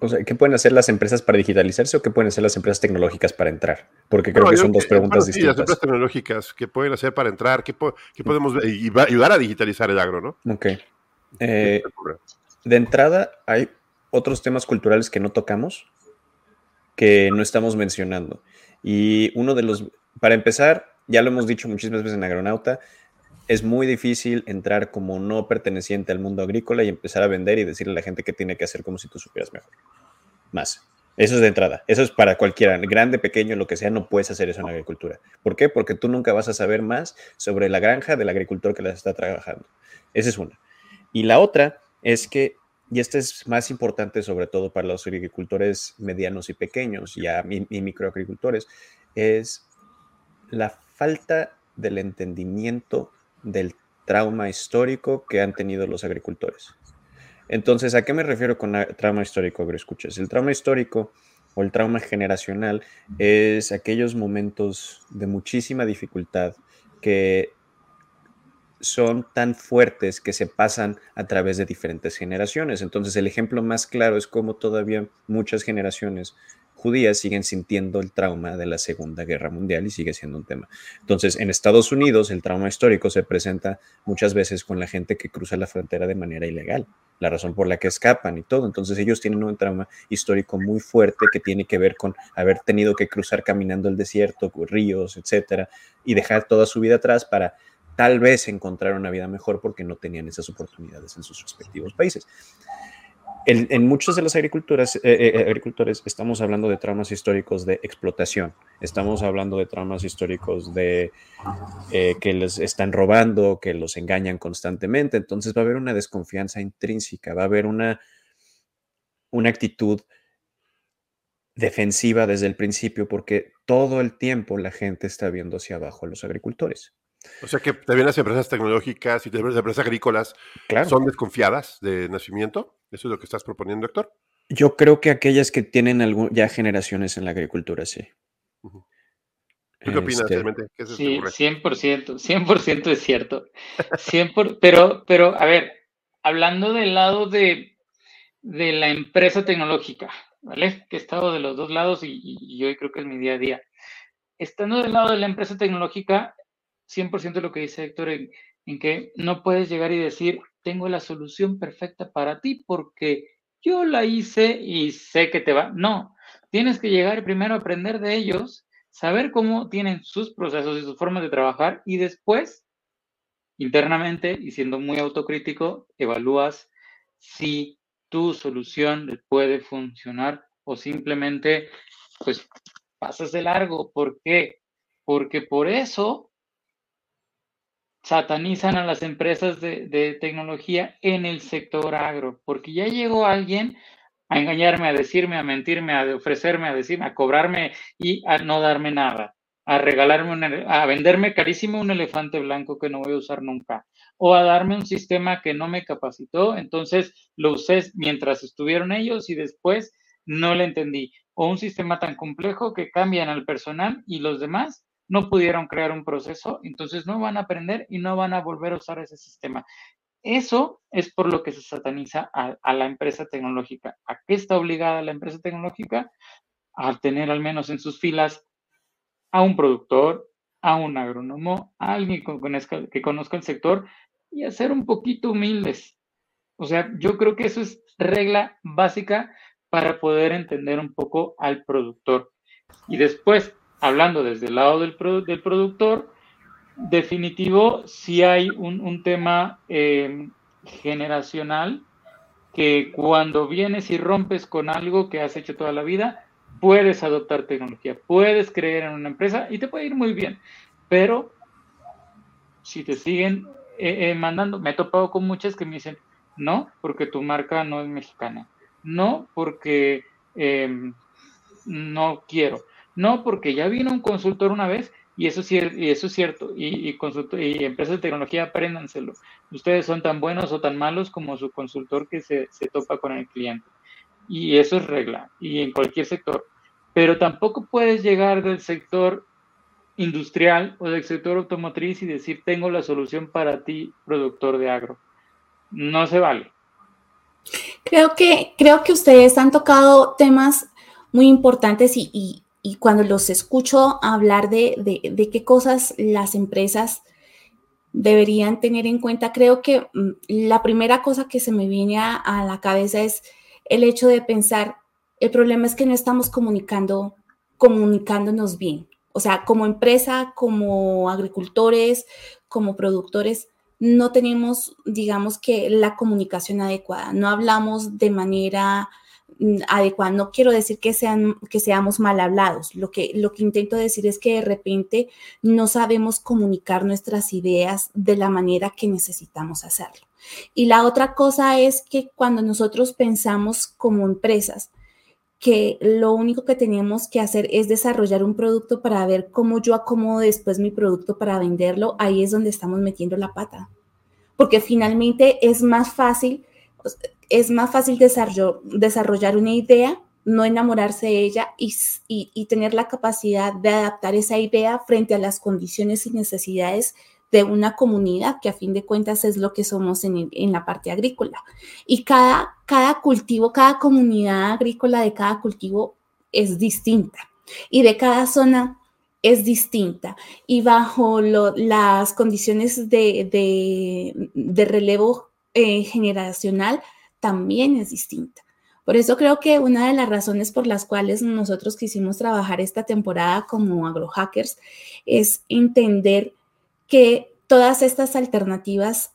O sea, ¿qué pueden hacer las empresas para digitalizarse o qué pueden hacer las empresas tecnológicas para entrar? Porque creo que son dos preguntas distintas. Sí, las empresas tecnológicas, ¿qué pueden hacer para entrar? ¿Qué, podemos ayudar a digitalizar el agro, no? Ok. Eh, de entrada, hay otros temas culturales que no tocamos, que no estamos mencionando. Y uno de los, para empezar, ya lo hemos dicho muchísimas veces en Agronauta, es muy difícil entrar como no perteneciente al mundo agrícola y empezar a vender y decirle a la gente qué tiene que hacer como si tú supieras mejor. Más. Eso es de entrada. Eso es para cualquiera, grande, pequeño, lo que sea, no puedes hacer eso en agricultura. ¿Por qué? Porque tú nunca vas a saber más sobre la granja del agricultor que las está trabajando. Esa es una. Y la otra es que, y esta es más importante sobre todo para los agricultores medianos y pequeños, ya y microagricultores, es la falta del entendimiento del trauma histórico que han tenido los agricultores. Entonces, ¿a qué me refiero con trauma histórico, agroescuchas? El trauma histórico o el trauma generacional es aquellos momentos de muchísima dificultad que son tan fuertes que se pasan a través de diferentes generaciones. Entonces, el ejemplo más claro es cómo todavía muchas generaciones judías siguen sintiendo el trauma de la Segunda Guerra Mundial y sigue siendo un tema. Entonces, en Estados Unidos, el trauma histórico se presenta muchas veces con la gente que cruza la frontera de manera ilegal, la razón por la que escapan y todo. Entonces, ellos tienen un trauma histórico muy fuerte que tiene que ver con haber tenido que cruzar caminando el desierto, ríos, etcétera, y dejar toda su vida atrás para tal vez encontrar una vida mejor porque no tenían esas oportunidades en sus respectivos países en muchos de los agricultores, eh, eh, agricultores estamos hablando de traumas históricos de explotación, estamos hablando de traumas históricos de eh, que les están robando, que los engañan constantemente, entonces va a haber una desconfianza intrínseca, va a haber una, una actitud defensiva desde el principio porque todo el tiempo la gente está viendo hacia abajo a los agricultores. O sea que también las empresas tecnológicas y las empresas agrícolas son desconfiadas de nacimiento. ¿Eso es lo que estás proponiendo, Héctor? Yo creo que aquellas que tienen ya generaciones en la agricultura, sí. qué opinas, este, realmente? sí, 100%, 100% es cierto. 100%, pero, pero, a ver, hablando del lado de, de la empresa tecnológica, ¿vale? Que he estado de los dos lados y, y, hoy creo que es mi día a día. Estando del lado de la empresa tecnológica, 100% lo que dice Héctor, en, en, que no puedes llegar y decir, tengo la solución perfecta para ti porque yo la hice y sé que te va. No, tienes que llegar primero a aprender de ellos, saber cómo tienen sus procesos y sus formas de trabajar y después, internamente y siendo muy autocrítico, evalúas si tu solución puede funcionar o simplemente, pues, pasas de largo. ¿Por qué? Porque por eso satanizan a las empresas de, tecnología en el sector agro, porque ya llegó alguien a engañarme, a decirme, a mentirme, a ofrecerme, a decirme, a cobrarme y a no darme nada, a regalarme, a venderme carísimo un elefante blanco que no voy a usar nunca, o a darme un sistema que no me capacitó, entonces lo usé mientras estuvieron ellos y después no le entendí, o un sistema tan complejo que cambian al personal y los demás no pudieron crear un proceso, entonces no van a aprender y no van a volver a usar ese sistema. Eso es por lo que se sataniza a, la empresa tecnológica. ¿A qué está obligada la empresa tecnológica? A tener al menos en sus filas a un productor, a un agrónomo, a alguien que conozca el sector y a ser un poquito humildes. O sea, yo creo que eso es regla básica para poder entender un poco al productor. Y después, hablando desde el lado del, del productor, definitivo, si hay un, tema em, generacional que cuando vienes y rompes con algo que has hecho toda la vida, puedes adoptar tecnología, puedes creer en una empresa y te puede ir muy bien. Pero si te siguen eh, eh, mandando, me he topado con muchas que me dicen, no, porque tu marca no es mexicana, no, porque em, no quiero, no, porque ya vino un consultor una vez y eso, y eso es cierto. Y, y, empresas de tecnología, apréndanselo. Ustedes son tan buenos o tan malos como su consultor que se, se topa con el cliente. Y eso es regla, y en cualquier sector. Pero tampoco puedes llegar del sector industrial o del sector automotriz y decir, tengo la solución para ti, productor de agro. No se vale. Creo que, creo que ustedes han tocado temas muy importantes y cuando los escucho hablar de, de, qué cosas las empresas deberían tener en cuenta, creo que mm, la primera cosa que se me viene a, la cabeza es el hecho de pensar, el problema es que no estamos comunicando, comunicándonos bien. O sea, como empresa, como agricultores, como productores, no tenemos, digamos que, la comunicación adecuada. No hablamos de manera Mm. No quiero decir que, sean, que seamos mal hablados. Lo que, lo que intento decir es que de repente no sabemos comunicar nuestras ideas de la manera que necesitamos hacerlo. Y la otra cosa es que cuando nosotros pensamos como empresas, que lo único que tenemos que hacer es desarrollar un producto para ver cómo yo acomodo después mi producto para venderlo, ahí es donde estamos metiendo la pata. Porque finalmente es más fácil es más fácil desarrollar una idea, no enamorarse de ella y, tener la capacidad de adaptar esa idea frente a las condiciones y necesidades de una comunidad, que a fin de cuentas es lo que somos en, la parte agrícola. Y cada, cada cultivo, cada comunidad agrícola de cada cultivo es distinta. Y de cada zona es distinta y bajo las condiciones de, relevo eh, generacional también es distinta. Por eso creo que una de las razones por las cuales nosotros quisimos trabajar esta temporada como agrohackers es entender que todas estas alternativas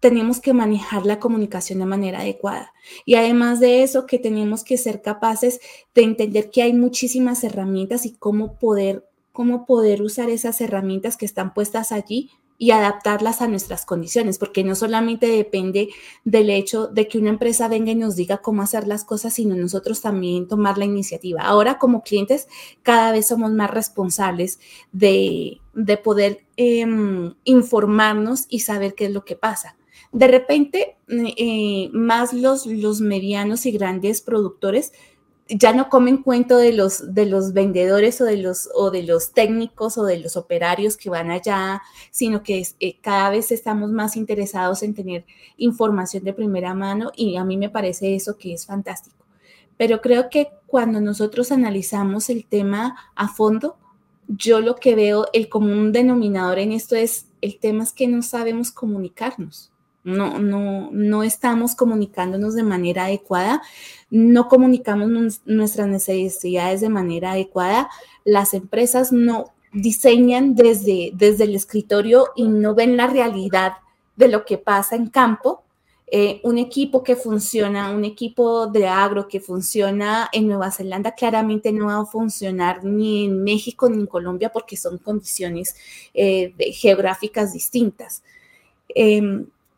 tenemos que manejar la comunicación de manera adecuada. Y además de eso, que tenemos que ser capaces de entender que hay muchísimas herramientas y cómo poder, cómo poder usar esas herramientas que están puestas allí y adaptarlas a nuestras condiciones, porque no solamente depende del hecho de que una empresa venga y nos diga cómo hacer las cosas, sino nosotros también tomar la iniciativa. Ahora como clientes cada vez somos más responsables de, poder em, informarnos y saber qué es lo que pasa. De repente, eh, más los, los medianos y grandes productores ya no comen cuento de los, de los vendedores o de los, o de los técnicos o de los operarios que van allá, sino que eh, cada vez estamos más interesados en tener información de primera mano y a mí me parece eso que es fantástico. Pero creo que cuando nosotros analizamos el tema a fondo, yo lo que veo, el común denominador en esto es, el tema es que no sabemos comunicarnos no, no, no estamos comunicándonos de manera adecuada, no comunicamos nuestras necesidades de manera adecuada, las empresas no diseñan desde, desde el escritorio y no ven la realidad de lo que pasa en campo. Eh, un equipo que funciona, un equipo de agro que funciona en Nueva Zelanda claramente no va a funcionar ni en México ni en Colombia porque son condiciones eh, geográficas distintas.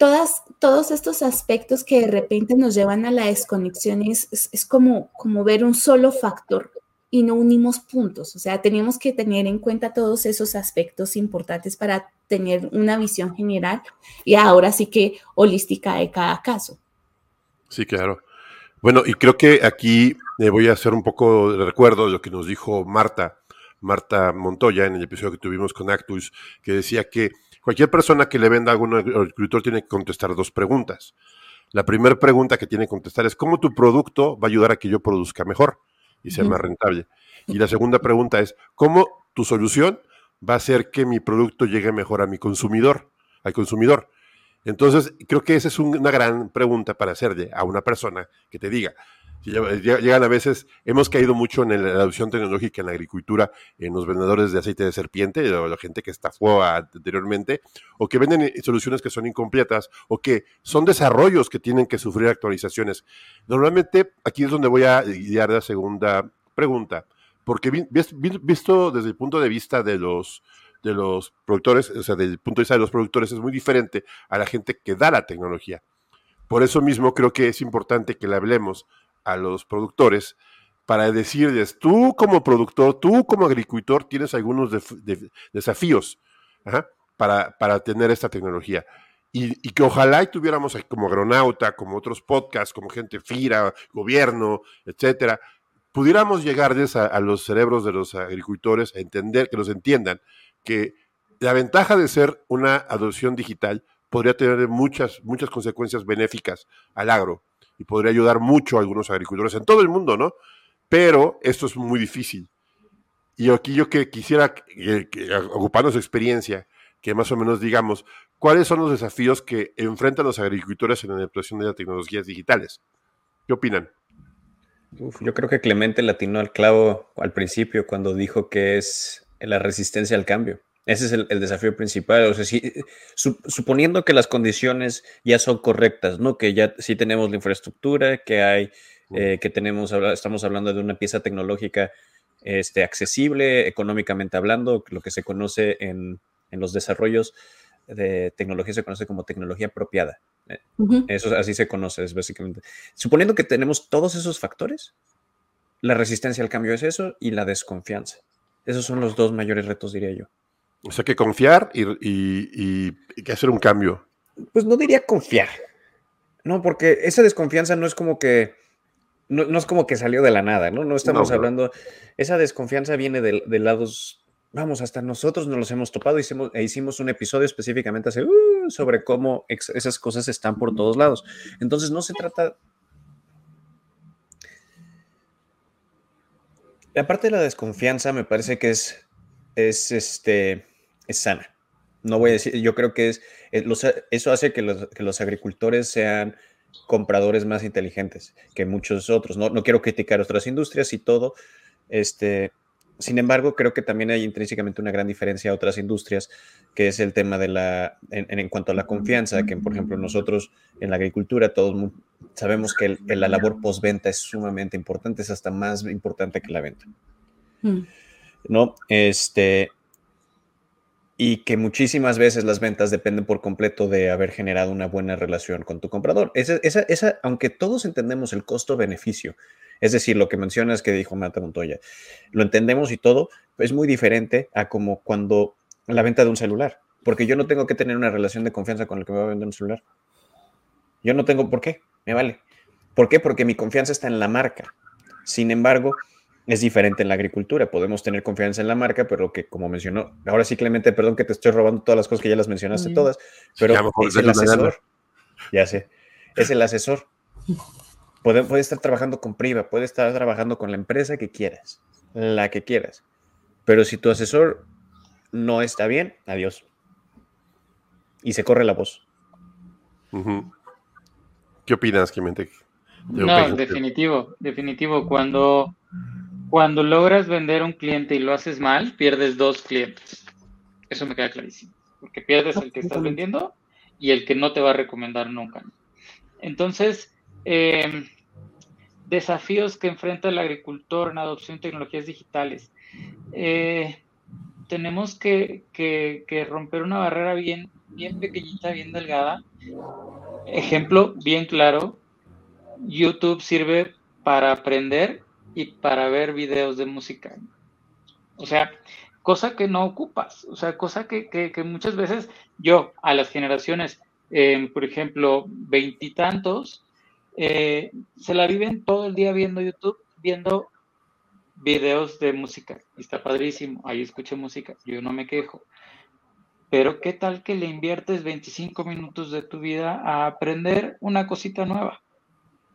Em, todos estos aspectos que de repente nos llevan a la desconexión es, es, como, como ver un solo factor y no unimos puntos. O sea, tenemos que tener en cuenta todos esos aspectos importantes para tener una visión general y ahora sí que holística de cada caso. Sí, claro. Bueno, y creo que aquí me voy a hacer un poco de recuerdo de lo que nos dijo Marta, Marta Montoya en el episodio que tuvimos con Actus, que decía que Cualquier persona que le venda a algún agricultor tiene que contestar dos preguntas. La primera pregunta que tiene que contestar es cómo tu producto va a ayudar a que yo produzca mejor y sea más rentable. Y la segunda pregunta es cómo tu solución va a hacer que mi producto llegue mejor a mi consumidor, al consumidor. Entonces, creo que esa es una gran pregunta para hacerle a una persona que te diga, Llegan a veces, hemos caído mucho en la adopción tecnológica en la agricultura, en los vendedores de aceite de serpiente, la gente que estafó anteriormente, o que venden eh, soluciones que son incompletas, o que son desarrollos que tienen que sufrir actualizaciones. Normalmente, aquí es donde voy a guiar la segunda pregunta, porque visto desde el punto de vista de los, de los productores, o sea, desde el punto de vista de los productores, es muy diferente a la gente que da la tecnología. Por eso mismo creo que es importante que le hablemos a los productores para decirles, tú como productor, tú como agricultor tienes algunos desafíos para, para, tener esta tecnología. Y, que ojalá y tuviéramos como agronauta, como otros podcasts, como gente FIRA, gobierno, etcétera, pudiéramos llegar a, a, los cerebros de los agricultores a entender, que los entiendan, que la ventaja de ser una adopción digital podría tener muchas, muchas consecuencias benéficas al agro y podría ayudar mucho a algunos agricultores en todo el mundo, ¿no? Pero esto es muy difícil. Y aquí yo que quisiera, que, ocupando su experiencia, que más o menos digamos, ¿cuáles son los desafíos que enfrentan los agricultores en la implementación de las tecnologías digitales? ¿Qué opinan? yo creo que Clemente latinó al clavo al principio cuando dijo que es la resistencia al cambio. Ese es el, desafío principal. O sea, si, suponiendo que las condiciones ya son correctas, ¿no? Que ya sí tenemos la infraestructura, que hay, eh, que tenemos, estamos hablando de una pieza tecnológica este, accesible, económicamente hablando, lo que se conoce en, los desarrollos de tecnología se conoce como tecnología apropiada. Eh, eso así se conoce, es básicamente. Suponiendo que tenemos todos esos factores, la resistencia al cambio es eso y la desconfianza. Esos son los dos mayores retos, diría yo. O sea, que confiar y, que hacer un cambio. Pues no diría confiar. No, porque esa desconfianza no es como que. No, es como que salió de la nada, ¿no? No estamos hablando. Esa desconfianza viene de, lados. Vamos, hasta nosotros nos los hemos topado. Hicimos, e hicimos un episodio específicamente hace, uh, sobre cómo esas cosas están por todos lados. Entonces, no se trata. Aparte de la desconfianza, me parece que es, es este es sana. No voy a decir, yo creo que es, eh, eso hace que los, agricultores sean compradores más inteligentes que muchos otros. No, no quiero criticar otras industrias y todo, este, sin embargo, creo que también hay intrínsecamente una gran diferencia a otras industrias, que es el tema de la, en, cuanto a la confianza, que por ejemplo nosotros en la agricultura todos sabemos que la labor postventa es sumamente importante, es hasta más importante que la venta. Mm. ¿No? Este, y que muchísimas veces las ventas dependen por completo de haber generado una buena relación con tu comprador. Esa, esa, esa aunque todos entendemos el costo-beneficio, es decir, lo que mencionas que dijo Mata Montoya, lo entendemos y todo, es muy diferente a como cuando la venta de un celular, porque yo no tengo que tener una relación de confianza con el que me va a vender un celular. Yo no tengo por qué, me vale. ¿Por qué? Porque mi confianza está en la marca. Sin embargo, es diferente en la agricultura. Podemos tener confianza en la marca, pero que, como mencionó, ahora sí, Clemente, perdón que te estoy robando todas las cosas que ya las mencionaste todas, pero es el asesor. Ya sé, es el asesor. Puede, puede estar trabajando con Priva, puede estar trabajando con la empresa que quieras, la que quieras. Pero si tu asesor no está bien, adiós. Y se corre la voz. ¿Qué opinas, Clemente? No, definitivo, definitivo. Cuando, cuando logras vender un cliente y lo haces mal, pierdes dos clientes. Eso me queda clarísimo. Porque pierdes el que estás vendiendo y el que no te va a recomendar nunca. Entonces, em, desafíos que enfrenta el agricultor en adopción de tecnologías digitales. Eh, tenemos que, que, romper una barrera bien, bien pequeñita, bien delgada. Ejemplo bien claro, YouTube sirve para aprender y para ver videos de música. O sea, cosa que no ocupas, o sea, cosa que, muchas veces yo a las generaciones, em, por ejemplo, veintitantos, eh, se la viven todo el día viendo YouTube, viendo videos de música. está padrísimo, ahí escucho música, yo no me quejo. Pero ¿qué tal que le inviertes 25 minutos de tu vida a aprender una cosita nueva?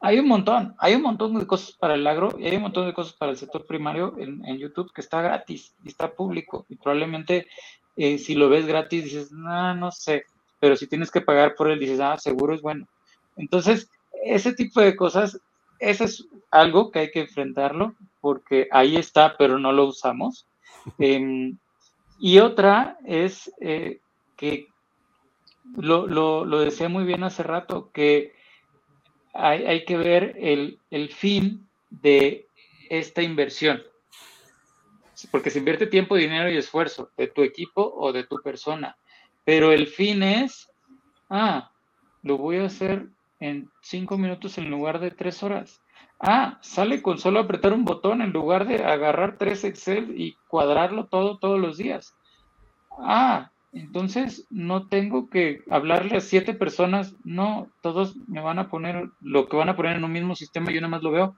Hay un montón, hay un montón de cosas para el agro y hay un montón de cosas para el sector primario en, YouTube que está gratis y está público. Y probablemente eh, si lo ves gratis dices, no, no sé, pero si tienes que pagar por él dices, ah, seguro es bueno. Entonces, ese tipo de cosas, eso es algo que hay que enfrentarlo porque ahí está, pero no lo usamos. Em, y otra es eh, que lo, lo, lo decía muy bien hace rato, que hay, que ver el, fin de esta inversión. Porque se invierte tiempo, dinero y esfuerzo de tu equipo o de tu persona. Pero el fin es, ah, lo voy a hacer en cinco minutos en lugar de tres horas. Ah, sale con solo apretar un botón en lugar de agarrar tres Excel y cuadrarlo todo todos los días. Ah, entonces, no tengo que hablarle a siete personas, no, todos me van a poner lo que van a poner en un mismo sistema, yo nada más lo veo.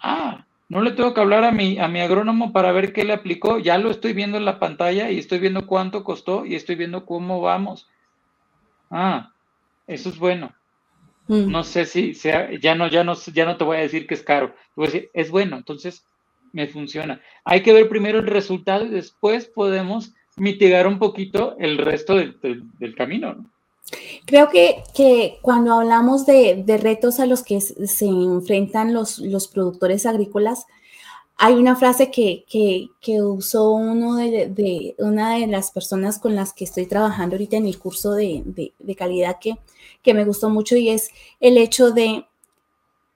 Ah, no le tengo que hablar a mi, a mi agrónomo para ver qué le aplicó, ya lo estoy viendo en la pantalla y estoy viendo cuánto costó y estoy viendo cómo vamos. Ah, eso es bueno. Mm. No sé si sea, ya no, ya no, ya no te voy a decir que es caro, voy a decir, es bueno, entonces me funciona. Hay que ver primero el resultado y después podemos mitigar un poquito el resto del, camino. Creo que, que, cuando hablamos de, retos a los que se enfrentan los, los productores agrícolas, hay una frase que, que, usó uno de, una de las personas con las que estoy trabajando ahorita en el curso de, calidad que, que me gustó mucho y es el hecho de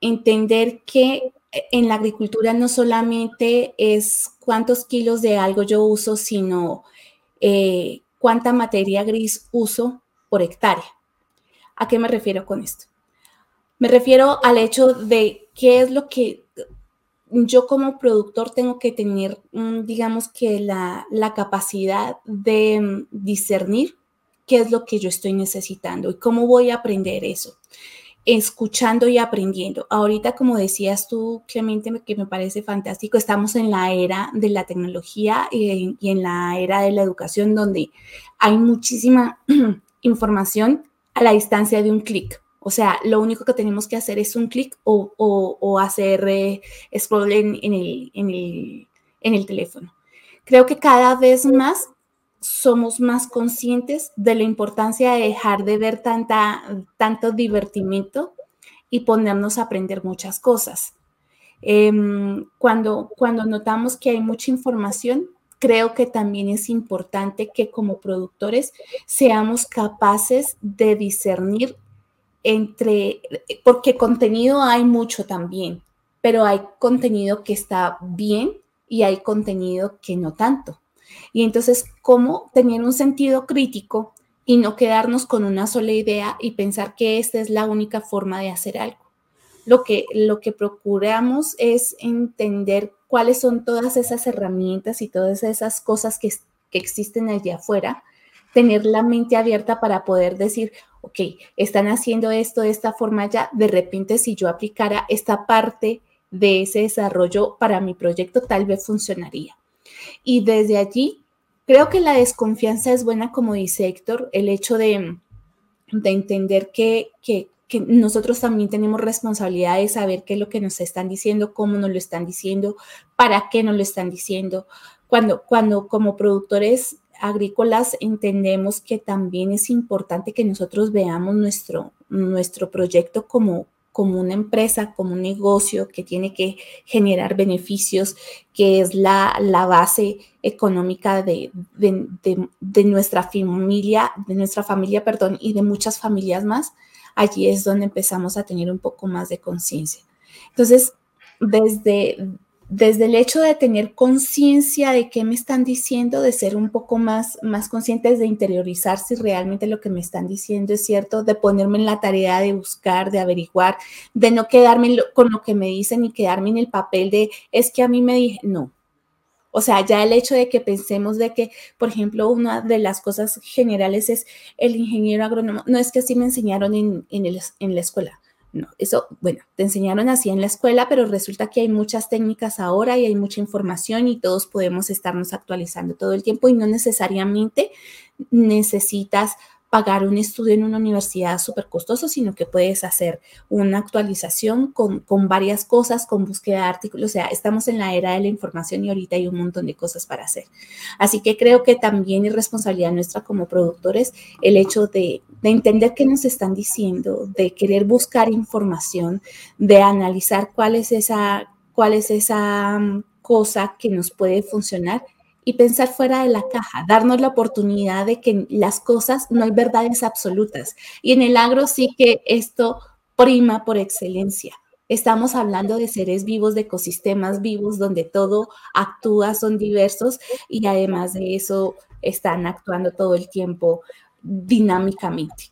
entender que en la agricultura no solamente es cuántos kilos de algo yo uso, sino eh, cuánta materia gris uso por hectárea. ¿A qué me refiero con esto? Me refiero al hecho de qué es lo que yo como productor tengo que tener, mm, digamos que la, la capacidad de mm, discernir qué es lo que yo estoy necesitando y cómo voy a aprender eso escuchando y aprendiendo. Ahorita, como decías tú, Clemente, que me parece fantástico, estamos en la era de la tecnología y, en la era de la educación donde hay muchísima información a la distancia de un clic. O sea, lo único que tenemos que hacer es un clic o, hacer eh, scroll en el teléfono. Creo que cada vez más somos más conscientes de la importancia de dejar de ver tanta, tanto divertimento y ponernos a aprender muchas cosas. Em, cuando, cuando notamos que hay mucha información, creo que también es importante que como productores seamos capaces de discernir entre, porque contenido hay mucho también, pero hay contenido que está bien y hay contenido que no tanto. Y entonces, ¿cómo tener un sentido crítico y no quedarnos con una sola idea y pensar que esta es la única forma de hacer algo? Lo que, lo que procuramos es entender cuáles son todas esas herramientas y todas esas cosas que, que existen allá afuera, tener la mente abierta para poder decir, ok, están haciendo esto de esta forma ya, de repente si yo aplicara esta parte de ese desarrollo para mi proyecto, tal vez funcionaría. Y desde allí, creo que la desconfianza es buena, como dice Héctor, el hecho de, de entender que, que, nosotros también tenemos responsabilidad de saber qué es lo que nos están diciendo, cómo nos lo están diciendo, para qué nos lo están diciendo. Cuando, cuando como productores agrícolas entendemos que también es importante que nosotros veamos nuestro, nuestro proyecto como, como una empresa, como un negocio que tiene que generar beneficios, que es la, la base económica de, de, nuestra familia, de nuestra familia, perdón, y de muchas familias más, allí es donde empezamos a tener un poco más de conciencia. Entonces, desde, desde el hecho de tener conciencia de qué me están diciendo, de ser un poco más, más conscientes de interiorizar si realmente lo que me están diciendo es cierto, de ponerme en la tarea de buscar, de averiguar, de no quedarme con lo que me dicen y quedarme en el papel de es que a mí me dije, no. O sea, ya el hecho de que pensemos de que, por ejemplo, una de las cosas generales es el ingeniero agrónomo, no es que así me enseñaron en, en la escuela no, eso, bueno, te enseñaron así en la escuela, pero resulta que hay muchas técnicas ahora y hay mucha información y todos podemos estarnos actualizando todo el tiempo y no necesariamente necesitas pagar un estudio en una universidad súper costoso, sino que puedes hacer una actualización con, con, varias cosas, con búsqueda de artículos. O sea, estamos en la era de la información y ahorita hay un montón de cosas para hacer. Así que creo que también es responsabilidad nuestra como productores el hecho de, de entender qué nos están diciendo, de querer buscar información, de analizar cuál es esa, cuál es esa mm, cosa que nos puede funcionar y pensar fuera de la caja, darnos la oportunidad de que las cosas no hay verdades absolutas. Y en el agro sí que esto prima por excelencia. Estamos hablando de seres vivos, de ecosistemas vivos, donde todo actúa, son diversos y además de eso están actuando todo el tiempo dinámicamente.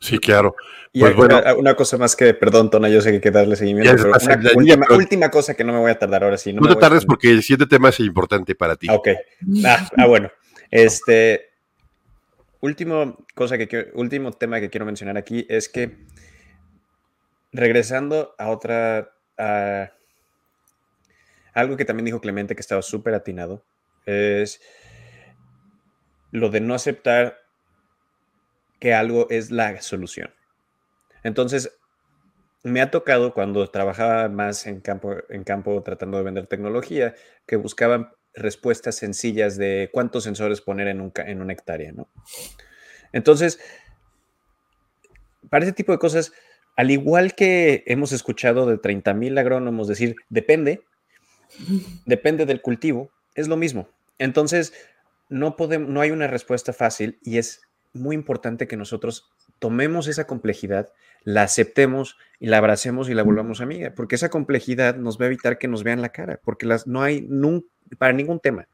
Sí, claro. Y pues bueno, una, cosa más que, perdón, Tona, yo sé que hay que darle seguimiento, pero una última, cosa que no me voy a tardar ahora sí. No, te tardes porque el siguiente tema es importante para ti. Ok. Ah, ah, bueno. Este, último, cosa que último tema que quiero mencionar aquí es que, regresando a otra, a algo que también dijo Clemente que estaba súper atinado, es lo de no aceptar que algo es la solución. Entonces, me ha tocado cuando trabajaba más en campo, en campo tratando de vender tecnología, que buscaban respuestas sencillas de cuántos sensores poner en, un, en una hectárea, ¿no? Entonces, para ese tipo de cosas, al igual que hemos escuchado de 30 mil agrónomos decir, depende, depende del cultivo, es lo mismo. Entonces, no, podemos, no hay una respuesta fácil y es muy importante que nosotros tomemos esa complejidad, la aceptemos y la abracemos y la volvamos amiga, porque esa complejidad nos va a evitar que nos vean la cara, porque las, no hay para ningún tema,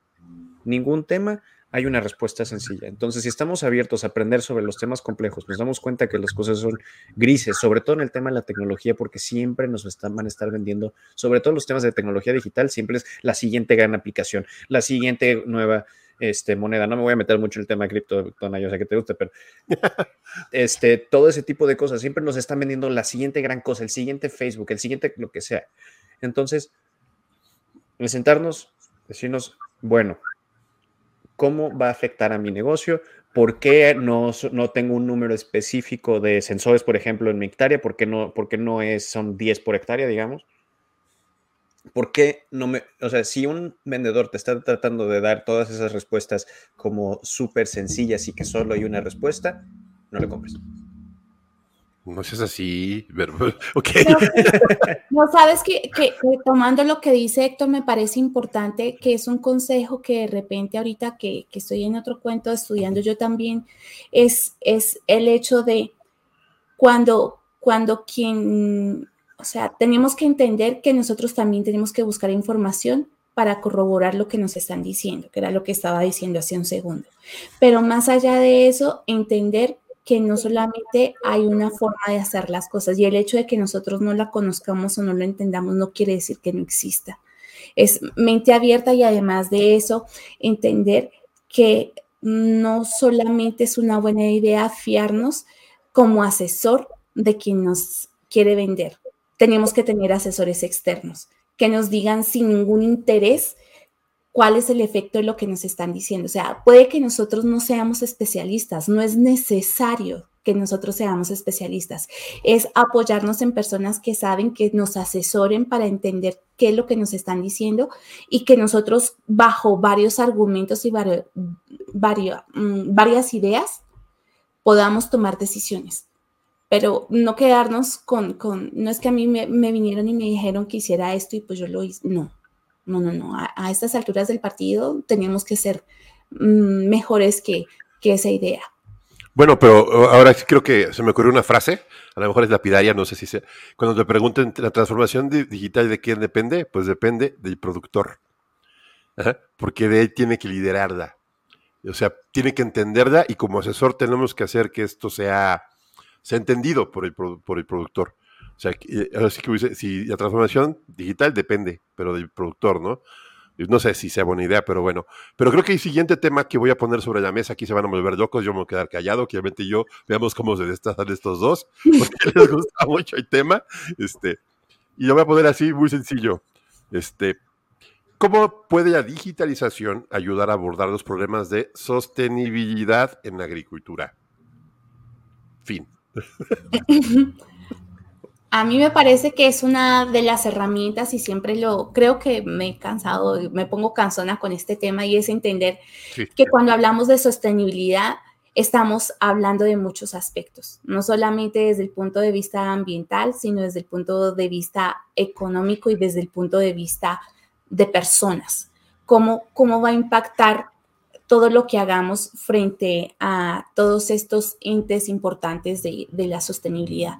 ningún tema hay una respuesta sencilla. Entonces, si estamos abiertos a aprender sobre los temas complejos, nos damos cuenta que las cosas son grises, sobre todo en el tema de la tecnología, porque siempre nos están, van a estar vendiendo, sobre todo los temas de tecnología digital, siempre es la siguiente gran aplicación, la siguiente nueva este, moneda. No me voy a meter mucho el tema de cripto, Tona, yo sé que te gusta, pero este, todo ese tipo de cosas siempre nos están vendiendo la siguiente gran cosa, el siguiente Facebook, el siguiente lo que sea. Entonces, sentarnos, decirnos, bueno, ¿cómo va a afectar a mi negocio? ¿Por qué no, no tengo un número específico de sensores, por ejemplo, en mi hectárea? ¿Por qué no, por qué no es, son 10 por hectárea, digamos? ¿Por qué no me, o sea, si un vendedor te está tratando de dar todas esas respuestas como súper sencillas y que solo hay una respuesta, no le compres. No seas así, ok. No, sabes que, tomando lo que dice Héctor, me parece importante que es un consejo que de repente ahorita que, que estoy en otro cuento estudiando yo también, es, es el hecho de cuando, cuando quien o sea, tenemos que entender que nosotros también tenemos que buscar información para corroborar lo que nos están diciendo, que era lo que estaba diciendo hace un segundo. Pero más allá de eso, entender que no solamente hay una forma de hacer las cosas y el hecho de que nosotros no la conozcamos o no lo entendamos no quiere decir que no exista. Es mente abierta y además de eso, entender que no solamente es una buena idea fiarnos como asesor de quien nos quiere vender. Tenemos que tener asesores externos que nos digan sin ningún interés cuál es el efecto de lo que nos están diciendo. O sea, puede que nosotros no seamos especialistas, no es necesario que nosotros seamos especialistas, es apoyarnos en personas que saben, que nos asesoren para entender qué es lo que nos están diciendo y que nosotros bajo varios argumentos y mm, varias ideas podamos tomar decisiones pero no quedarnos con, no es que a mí me, vinieron y me dijeron que hiciera esto y pues yo lo hice, no, no, no, no, a, estas alturas del partido teníamos que ser mm, mejores que, que esa idea. Bueno, pero ahora sí creo que se me ocurrió una frase, a lo mejor es lapidaria, no sé si sea. Cuando te pregunten la transformación digital de quién depende, pues depende del productor, porque de él tiene que liderarla, o sea, tiene que entenderla y como asesor tenemos que hacer que esto sea se ha entendido por el, por el productor. O sea, así que si la transformación digital depende, pero del productor, ¿no? No sé si sea buena idea, pero bueno. Pero creo que el siguiente tema que voy a poner sobre la mesa, aquí se van a volver locos, yo me voy a quedar callado, obviamente yo veamos cómo se destazan estos dos, porque les gusta mucho el tema. Este, y lo voy a poner así, muy sencillo. Este, ¿Cómo puede la digitalización ayudar a abordar los problemas de sostenibilidad en la agricultura? Fin. A mí me parece que es una de las herramientas y siempre lo creo que me he cansado, me pongo cansona con este tema y es entender que cuando hablamos de sostenibilidad estamos hablando de muchos aspectos, no solamente desde el punto de vista ambiental, sino desde el punto de vista económico y desde el punto de vista de personas. ¿Cómo, cómo va a impactar todo lo que hagamos frente a todos estos entes importantes de, la sostenibilidad.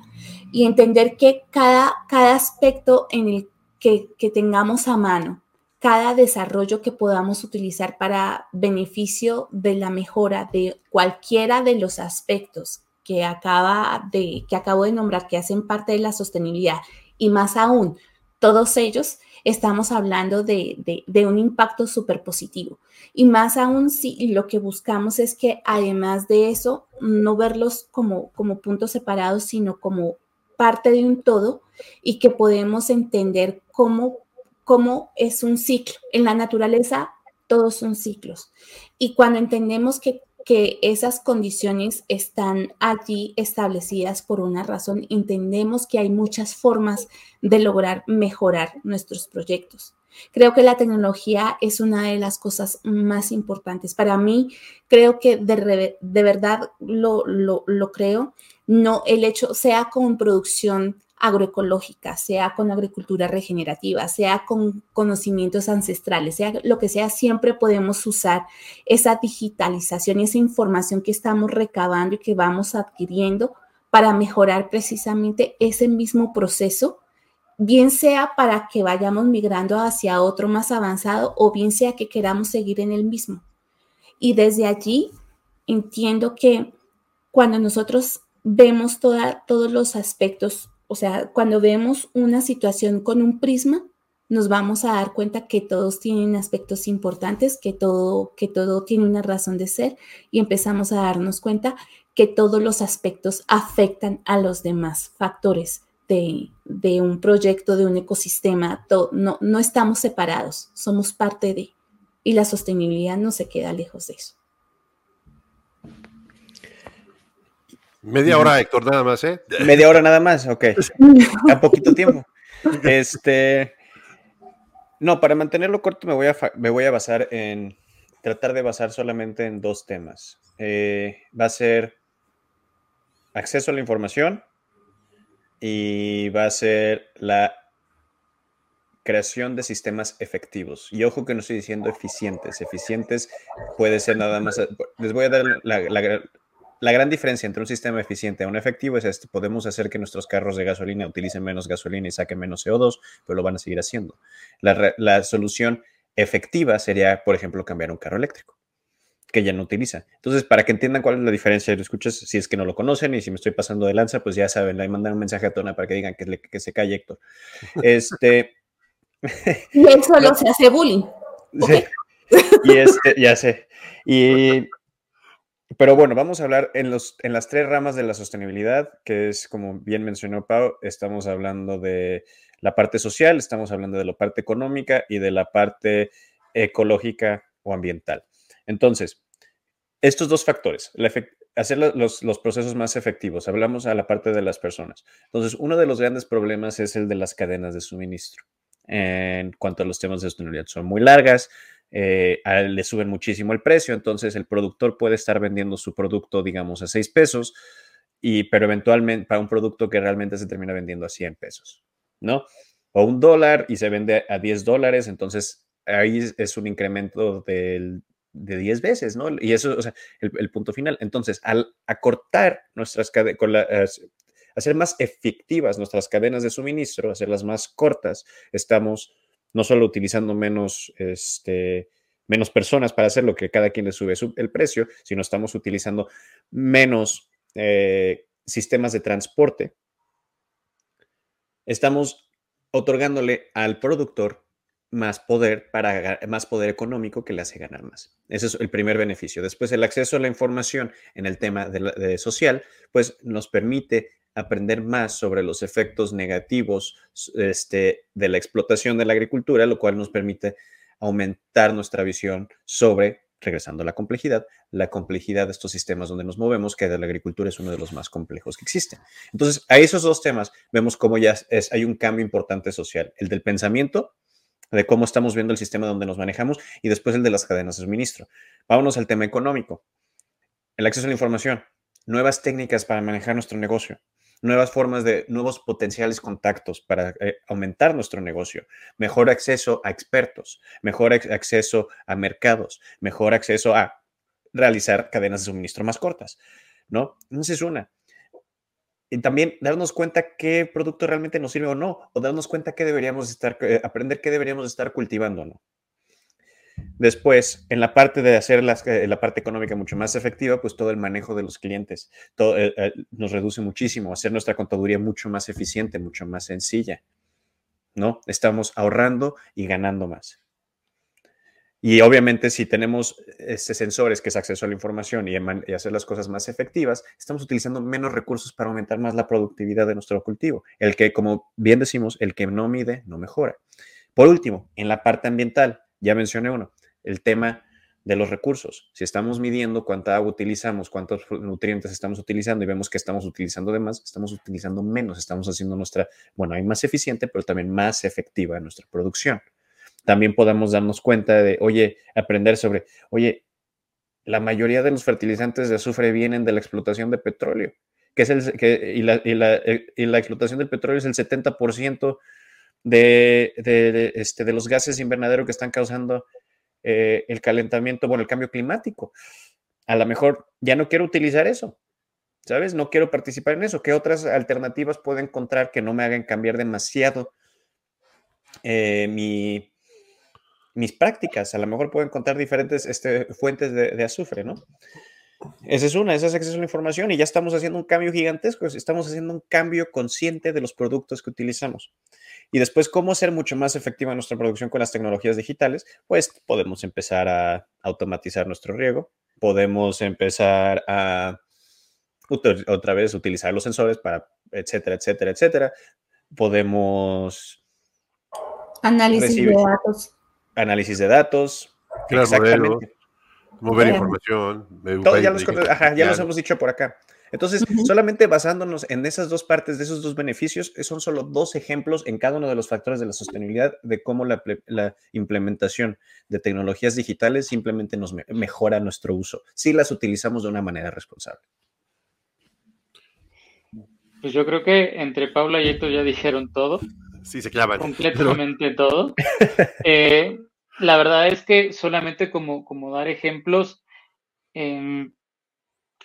Y entender que cada, cada aspecto en el que, que tengamos a mano, cada desarrollo que podamos utilizar para beneficio de la mejora de cualquiera de los aspectos que, acaba de, que acabo de nombrar, que hacen parte de la sostenibilidad, y más aún, todos ellos estamos hablando de, un impacto súper positivo. Y más aún si lo que buscamos es que además de eso, no verlos como, como puntos separados, sino como parte de un todo y que podemos entender cómo, cómo es un ciclo. En la naturaleza todos son ciclos. Y cuando entendemos que que esas condiciones están allí establecidas por una razón. Entendemos que hay muchas formas de lograr mejorar nuestros proyectos. Creo que la tecnología es una de las cosas más importantes. Para mí, creo que de, verdad lo, lo, lo, creo. No el hecho, sea con producción agroecológica, sea con agricultura regenerativa, sea con conocimientos ancestrales, sea lo que sea, siempre podemos usar esa digitalización y esa información que estamos recabando y que vamos adquiriendo para mejorar precisamente ese mismo proceso, bien sea para que vayamos migrando hacia otro más avanzado o bien sea que queramos seguir en el mismo. Y desde allí entiendo que cuando nosotros vemos todos los aspectos o sea, cuando vemos una situación con un prisma, nos vamos a dar cuenta que todos tienen aspectos importantes, que todo, que todo tiene una razón de ser y empezamos a darnos cuenta que todos los aspectos afectan a los demás factores de, un proyecto, de un ecosistema. no, no estamos separados, somos parte de, y la sostenibilidad no se queda lejos de eso. Media hora, Héctor, nada más, ¿eh? Media hora nada más, ok. A poquito tiempo. Este. No, para mantenerlo corto me voy a, me voy a basar en. Tratar de basar solamente en dos temas. Eh, va a ser acceso a la información y va a ser la creación de sistemas efectivos. Y ojo que no estoy diciendo eficientes. Eficientes puede ser nada más. Les voy a dar la, la gran diferencia entre un sistema eficiente y un efectivo es esto. Podemos hacer que nuestros carros de gasolina utilicen menos gasolina y saquen menos CO2, pero lo van a seguir haciendo. La, solución efectiva sería, por ejemplo, cambiar un carro eléctrico que ya no utiliza. Entonces, para que entiendan cuál es la diferencia, lo escuchas, si es que no lo conocen y si me estoy pasando de lanza, pues ya saben, le mandan un mensaje a Tona para que digan que, que se calle Héctor. Este... y él solo se hace bullying. Sí. Y este, ya sé. Y pero bueno, vamos a hablar en, los, en las tres ramas de la sostenibilidad, que es como bien mencionó Pau, estamos hablando de la parte social, estamos hablando de la parte económica y de la parte ecológica o ambiental. Entonces, estos dos factores, hacer los, los, procesos más efectivos, hablamos a la parte de las personas. Entonces, uno de los grandes problemas es el de las cadenas de suministro. En cuanto a los temas de sostenibilidad, son muy largas, eh, le suben muchísimo el precio, entonces el productor puede estar vendiendo su producto, digamos, a 6 pesos, y, pero eventualmente para un producto que realmente se termina vendiendo a 100 pesos, ¿no? O un dólar y se vende a 10 dólares, entonces ahí es un incremento de 10 veces, ¿no? Y eso, o sea, el, punto final. Entonces, al acortar nuestras cadenas, hacer más efectivas nuestras cadenas de suministro, hacerlas más cortas, estamos no solo utilizando menos, este, menos personas para hacer lo que cada quien le sube el precio, sino estamos utilizando menos eh, sistemas de transporte. Estamos otorgándole al productor más poder para más poder económico que le hace ganar más. Ese es el primer beneficio. Después, el acceso a la información en el tema de social, pues nos permite aprender más sobre los efectos negativos este, de la explotación de la agricultura, lo cual nos permite aumentar nuestra visión sobre, regresando a la complejidad, la complejidad de estos sistemas donde nos movemos, que de la agricultura es uno de los más complejos que existen. Entonces, a esos dos temas vemos cómo ya es, hay un cambio importante social, el del pensamiento, de cómo estamos viendo el sistema donde nos manejamos, y después el de las cadenas de suministro. Vámonos al tema económico. El acceso a la información, nuevas técnicas para manejar nuestro negocio, nuevas formas de nuevos potenciales contactos para eh, aumentar nuestro negocio, mejor acceso a expertos, mejor acceso a mercados, mejor acceso a realizar cadenas de suministro más cortas, ¿no? Esa es una. Y también darnos cuenta qué producto realmente nos sirve o no, o darnos cuenta qué deberíamos estar, eh, aprender qué deberíamos estar cultivando, ¿no? Después, en la parte de hacer eh, la parte económica mucho más efectiva, pues todo el manejo de los clientes todo, eh, eh, nos reduce muchísimo, hacer nuestra contaduría mucho más eficiente, mucho más sencilla, ¿no? Estamos ahorrando y ganando más. Y obviamente si tenemos este sensores que es acceso a la información y, y, hacer las cosas más efectivas, estamos utilizando menos recursos para aumentar más la productividad de nuestro cultivo. El que, como bien decimos, el que no mide, no mejora. Por último, en la parte ambiental, ya mencioné uno, el tema de los recursos. Si estamos midiendo cuánta agua utilizamos, cuántos nutrientes estamos utilizando y vemos que estamos utilizando de más, estamos utilizando menos, estamos haciendo nuestra, bueno, hay más eficiente, pero también más efectiva nuestra producción. También podemos darnos cuenta de, oye, aprender sobre, oye, la mayoría de los fertilizantes de azufre vienen de la explotación de petróleo, que es el, que, y, la, y, la, y la explotación del petróleo es el 70% de, este, de los gases invernadero que están causando eh, el calentamiento, bueno, el cambio climático. A lo mejor ya no quiero utilizar eso, ¿sabes? No quiero participar en eso. ¿Qué otras alternativas puedo encontrar que no me hagan cambiar demasiado eh, mis prácticas? A lo mejor puedo encontrar diferentes este, fuentes de, de azufre, ¿no? Esa es una, esa es acceso a la información y ya estamos haciendo un cambio gigantesco, estamos haciendo un cambio consciente de los productos que utilizamos. Y después, ¿cómo hacer mucho más efectiva nuestra producción con las tecnologías digitales? Pues podemos empezar a automatizar nuestro riego, podemos empezar a otra vez utilizar los sensores para, etcétera, etcétera, etcétera. Podemos... Análisis de datos. Análisis de datos. exactamente. Mover información. ya, los, ya los hemos dicho por acá. Entonces, solamente basándonos en esas dos partes, de esos dos beneficios, son solo dos ejemplos en cada uno de los factores de la sostenibilidad de cómo la, implementación de tecnologías digitales simplemente nos mejora nuestro uso, si las utilizamos de una manera responsable. Pues yo creo que entre Paula y Héctor ya dijeron todo. Sí, se clavan. Completamente todo. Eh, la verdad es que solamente como, como dar ejemplos, eh,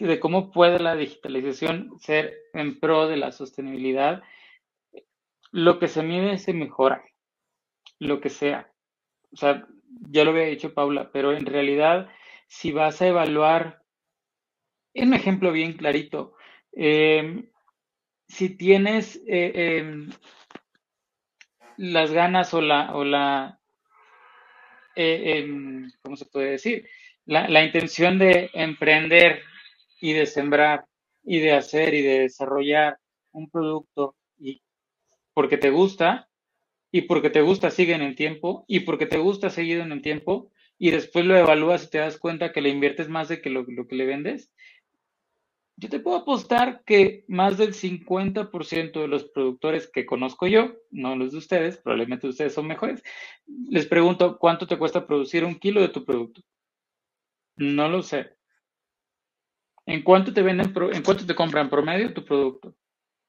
de cómo puede la digitalización ser en pro de la sostenibilidad. Lo que se mide se mejora, lo que sea. o sea, ya lo había dicho Paula, pero en realidad, si vas a evaluar, un ejemplo bien clarito, em, si tienes eh, em, las ganas o la, o la eh, em, ¿cómo se puede decir? La, la intención de emprender y de sembrar y de hacer y de desarrollar un producto y porque te gusta y porque te gusta sigue en el tiempo y porque te gusta seguido en el tiempo y después lo evalúas y te das cuenta que le inviertes más de que lo, lo que le vendes, yo te puedo apostar que más del 50% de los productores que conozco yo, no los de ustedes, probablemente ustedes son mejores, les pregunto cuánto te cuesta producir un kilo de tu producto. No lo sé. ¿En cuánto te venden, en cuánto te compran promedio tu producto?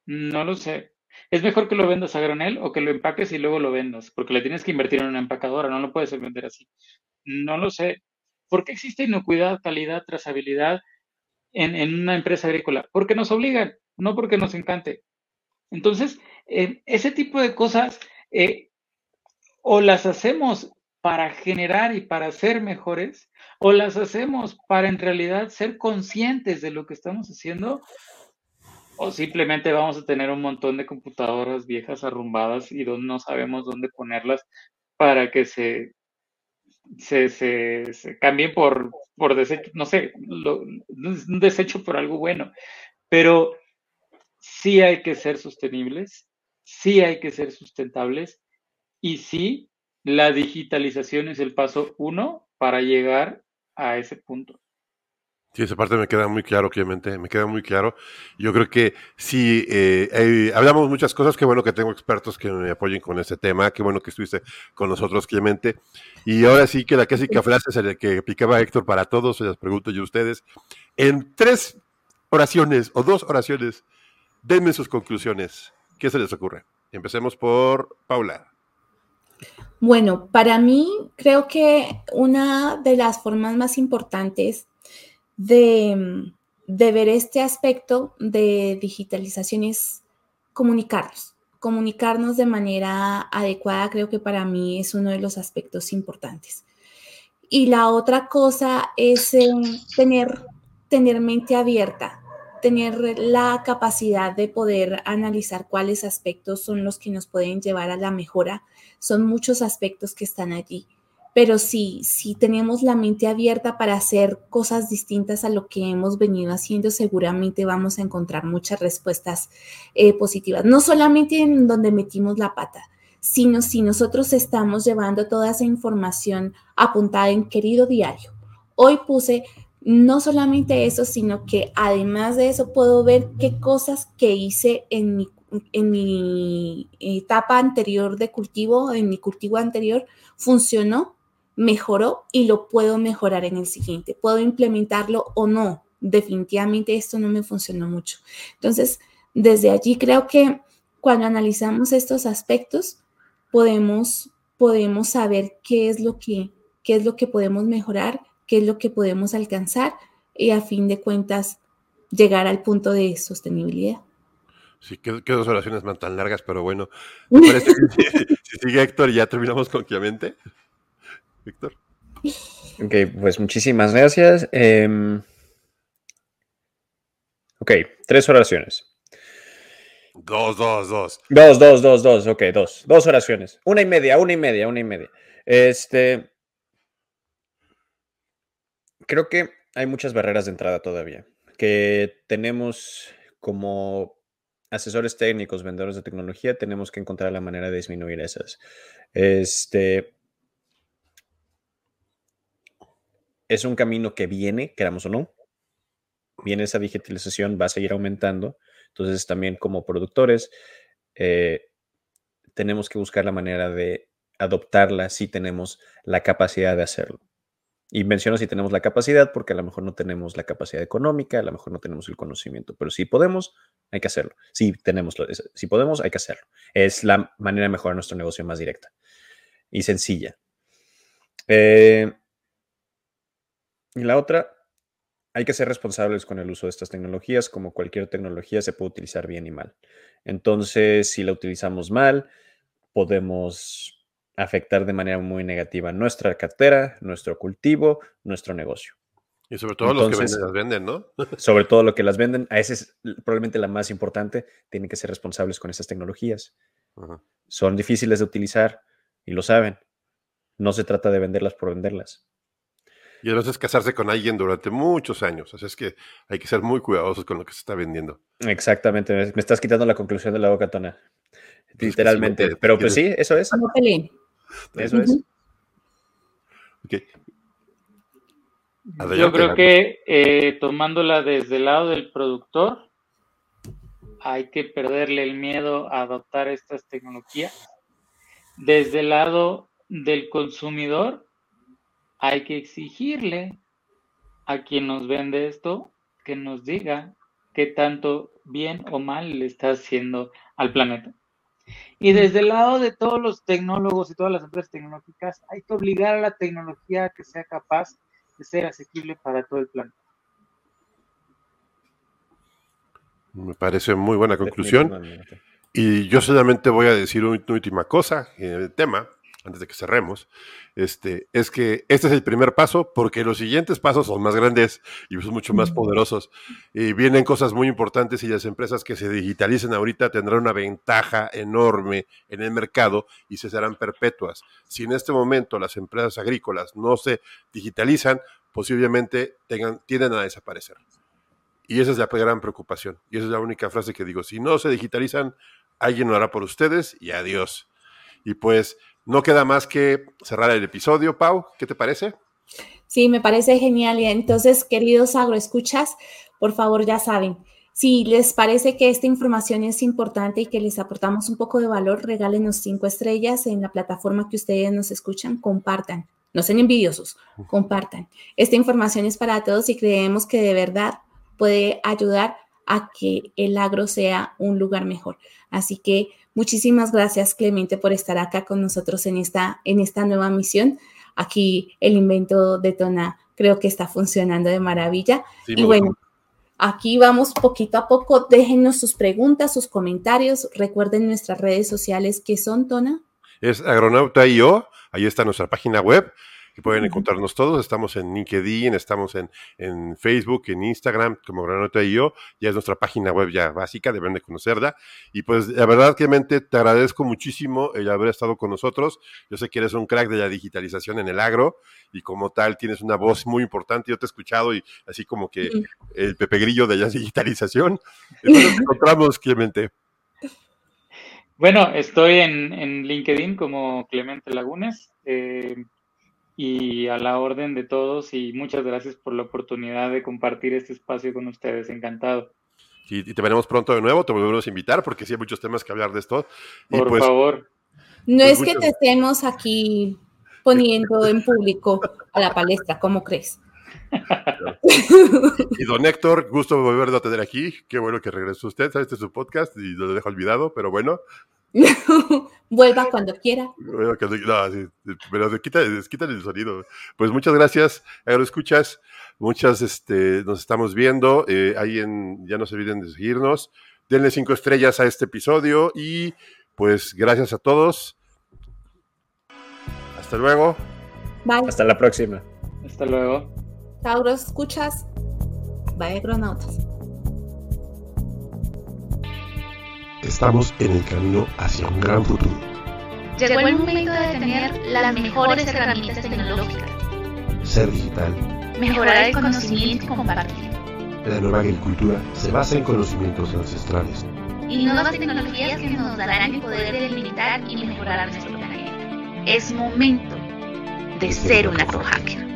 No lo sé. Es mejor que lo vendas a granel o que lo empaques y luego lo vendas, porque le tienes que invertir en una empacadora, no lo puedes vender así. No lo sé. ¿Por qué existe inocuidad, calidad, trazabilidad en, una empresa agrícola? Porque nos obligan, no porque nos encante. Entonces, eh, ese tipo de cosas eh, o las hacemos para generar y para ser mejores, o las hacemos para en realidad ser conscientes de lo que estamos haciendo, o simplemente vamos a tener un montón de computadoras viejas arrumbadas y no sabemos dónde ponerlas para que se se, se, cambien por, por desecho, no sé, un desecho por algo bueno. Pero sí hay que ser sostenibles, sí hay que ser sustentables y sí, la digitalización es el paso uno para llegar a ese punto. Sí, esa parte me queda muy claro, obviamente, me queda muy claro. Yo creo que sí, eh, hablamos muchas cosas, qué bueno que tengo expertos que me apoyen con este tema, qué bueno que estuviste con nosotros, Clemente. Y ahora sí que la clásica frase es la que aplicaba Héctor para todos, se las pregunto yo a ustedes. En tres oraciones o dos oraciones, denme sus conclusiones. ¿Qué se les ocurre? Empecemos por Paula. Bueno, para mí creo que una de las formas más importantes de, ver este aspecto de digitalización es comunicarnos. Comunicarnos de manera adecuada creo que para mí es uno de los aspectos importantes. Y la otra cosa es eh, tener, tener mente abierta, tener la capacidad de poder analizar cuáles aspectos son los que nos pueden llevar a la mejora. Son muchos aspectos que están allí pero si, si tenemos la mente abierta para hacer cosas distintas a lo que hemos venido haciendo, seguramente vamos a encontrar muchas respuestas eh, positivas. No solamente en donde metimos la pata, sino si nosotros estamos llevando toda esa información apuntada en querido diario. Hoy puse no solamente eso, sino que además de eso puedo ver qué cosas que hice en mi, en mi etapa anterior de cultivo, en mi cultivo anterior, funcionó mejoró y lo puedo mejorar en el siguiente. Puedo implementarlo o no. Definitivamente esto no me funcionó mucho. Entonces, desde allí creo que cuando analizamos estos aspectos, podemos, podemos saber qué es, lo que, qué es lo que podemos mejorar, qué es lo que podemos alcanzar y a fin de cuentas llegar al punto de sostenibilidad. Sí, qué, dos oraciones más tan largas, pero bueno, parece que si, sigue Héctor ya terminamos con Clemente. Víctor. Ok, pues muchísimas gracias. Em, ok, tres oraciones. Dos, dos, dos. Dos, dos, dos, dos, ok, dos. Dos oraciones. Una y media, una y media, una y media. Este. Creo que hay muchas barreras de entrada todavía. Que tenemos como asesores técnicos, vendedores de tecnología, tenemos que encontrar la manera de disminuir esas. Este es un camino que viene, queramos o no. Viene esa digitalización, va a seguir aumentando. Entonces, también como productores, eh, tenemos que buscar la manera de adoptarla si tenemos la capacidad de hacerlo. Y menciono si tenemos la capacidad porque a lo mejor no tenemos la capacidad económica, a lo mejor no tenemos el conocimiento, pero si podemos, hay que hacerlo. Si tenemos, si podemos, hay que hacerlo. Es la manera de mejorar nuestro negocio más directa y sencilla. Eh, y la otra, hay que ser responsables con el uso de estas tecnologías. Como cualquier tecnología, se puede utilizar bien y mal. Entonces, si la utilizamos mal, podemos afectar de manera muy negativa nuestra cartera, nuestro cultivo, nuestro negocio. Y sobre todo los que venden, las venden, ¿no? sobre todo lo que las venden, a ese es probablemente la más importante, tienen que ser responsables con esas tecnologías. Son difíciles de utilizar y lo saben. No se trata de venderlas por venderlas. Y además es casarse con alguien durante muchos años. Así es que hay que ser muy cuidadosos con lo que se está vendiendo. Exactamente. Me estás quitando la conclusión de la boca, Tona. Literalmente. Pero pues sí, eso es. Eso es. Yo creo que eh, tomándola desde el lado del productor, hay que perderle el miedo a adoptar estas tecnologías. Desde el lado del consumidor, hay que exigirle a quien nos vende esto que nos diga qué tanto bien o mal le está haciendo al planeta. Y desde el lado de todos los tecnólogos y todas las empresas tecnológicas, hay que obligar a la tecnología a que sea capaz de ser asequible para todo el planeta. Me parece muy buena conclusión. Y yo solamente voy a decir una última cosa en el tema, antes de que cerremos, este, es que este es el primer paso porque los siguientes pasos son más grandes y son mucho más poderosos. Y vienen cosas muy importantes y las empresas que se digitalicen ahorita tendrán una ventaja enorme en el mercado y se serán perpetuas. Si en este momento las empresas agrícolas no se digitalizan, posiblemente tengan, tienden a desaparecer. Y esa es la gran preocupación. Y esa es la única frase que digo. Si no se digitalizan, alguien lo hará por ustedes y adiós. Y pues no queda más que cerrar el episodio, Pau. ¿Qué te parece? Sí, me parece genial. Y entonces, queridos agroescuchas, por favor, ya saben, si les parece que esta información es importante y que les aportamos un poco de valor, regálenos cinco estrellas en la plataforma que ustedes nos escuchan, compartan. No sean envidiosos, compartan. Esta información es para todos y creemos que de verdad puede ayudar a que el agro sea un lugar mejor. Así que Muchísimas gracias, Clemente, por estar acá con nosotros en esta, en esta nueva misión. Aquí el invento de Tona creo que está funcionando de maravilla. y bueno, aquí vamos poquito a poco. Déjenos sus preguntas, sus comentarios. Recuerden nuestras redes sociales que son, Tona. Es agronauta.io, ahí está nuestra página web pueden encontrarnos todos. Estamos en LinkedIn, estamos en, en Facebook, en Instagram, como Granota y yo. Ya es nuestra página web ya básica, deben de conocerla. Y pues la verdad, Clemente, te agradezco muchísimo el haber estado con nosotros. Yo sé que eres un crack de la digitalización en el agro y como tal tienes una voz muy importante. Yo te he escuchado y así como que el Pepe Grillo de la digitalización. Entonces, nos encontramos, Clemente. Bueno, estoy en, en LinkedIn como Clemente Lagunes. Eh, y a la orden de todos y muchas gracias por la oportunidad de compartir este espacio con ustedes. Encantado. y te veremos pronto de nuevo, te volvemos a invitar porque sí hay muchos temas que hablar de esto. Por pues, favor. No pues es que te estemos aquí poniendo en público a la palestra, ¿cómo crees? Y don Héctor, gusto volverlo a tener aquí. Qué bueno que regresó usted. Este es su podcast y lo dejo olvidado, pero bueno. Vuelva cuando quiera. no, sí, pero quita, el sonido. Pues muchas gracias, lo escuchas. Muchas este, nos estamos viendo. Eh, ahí en, ya no se olviden de seguirnos. Denle cinco estrellas a este episodio y pues gracias a todos. Hasta luego. Bye. Hasta la próxima. Hasta luego. Tauros, escuchas. Bye, agronautas. Estamos en el camino hacia un gran futuro. Llegó el momento de tener las mejores herramientas tecnológicas. Ser digital. Mejorar el conocimiento y compartir. La nueva agricultura se basa en conocimientos ancestrales. Y nuevas tecnologías que nos darán el poder de limitar y mejorar nuestro planeta. Es momento de ser un hacker.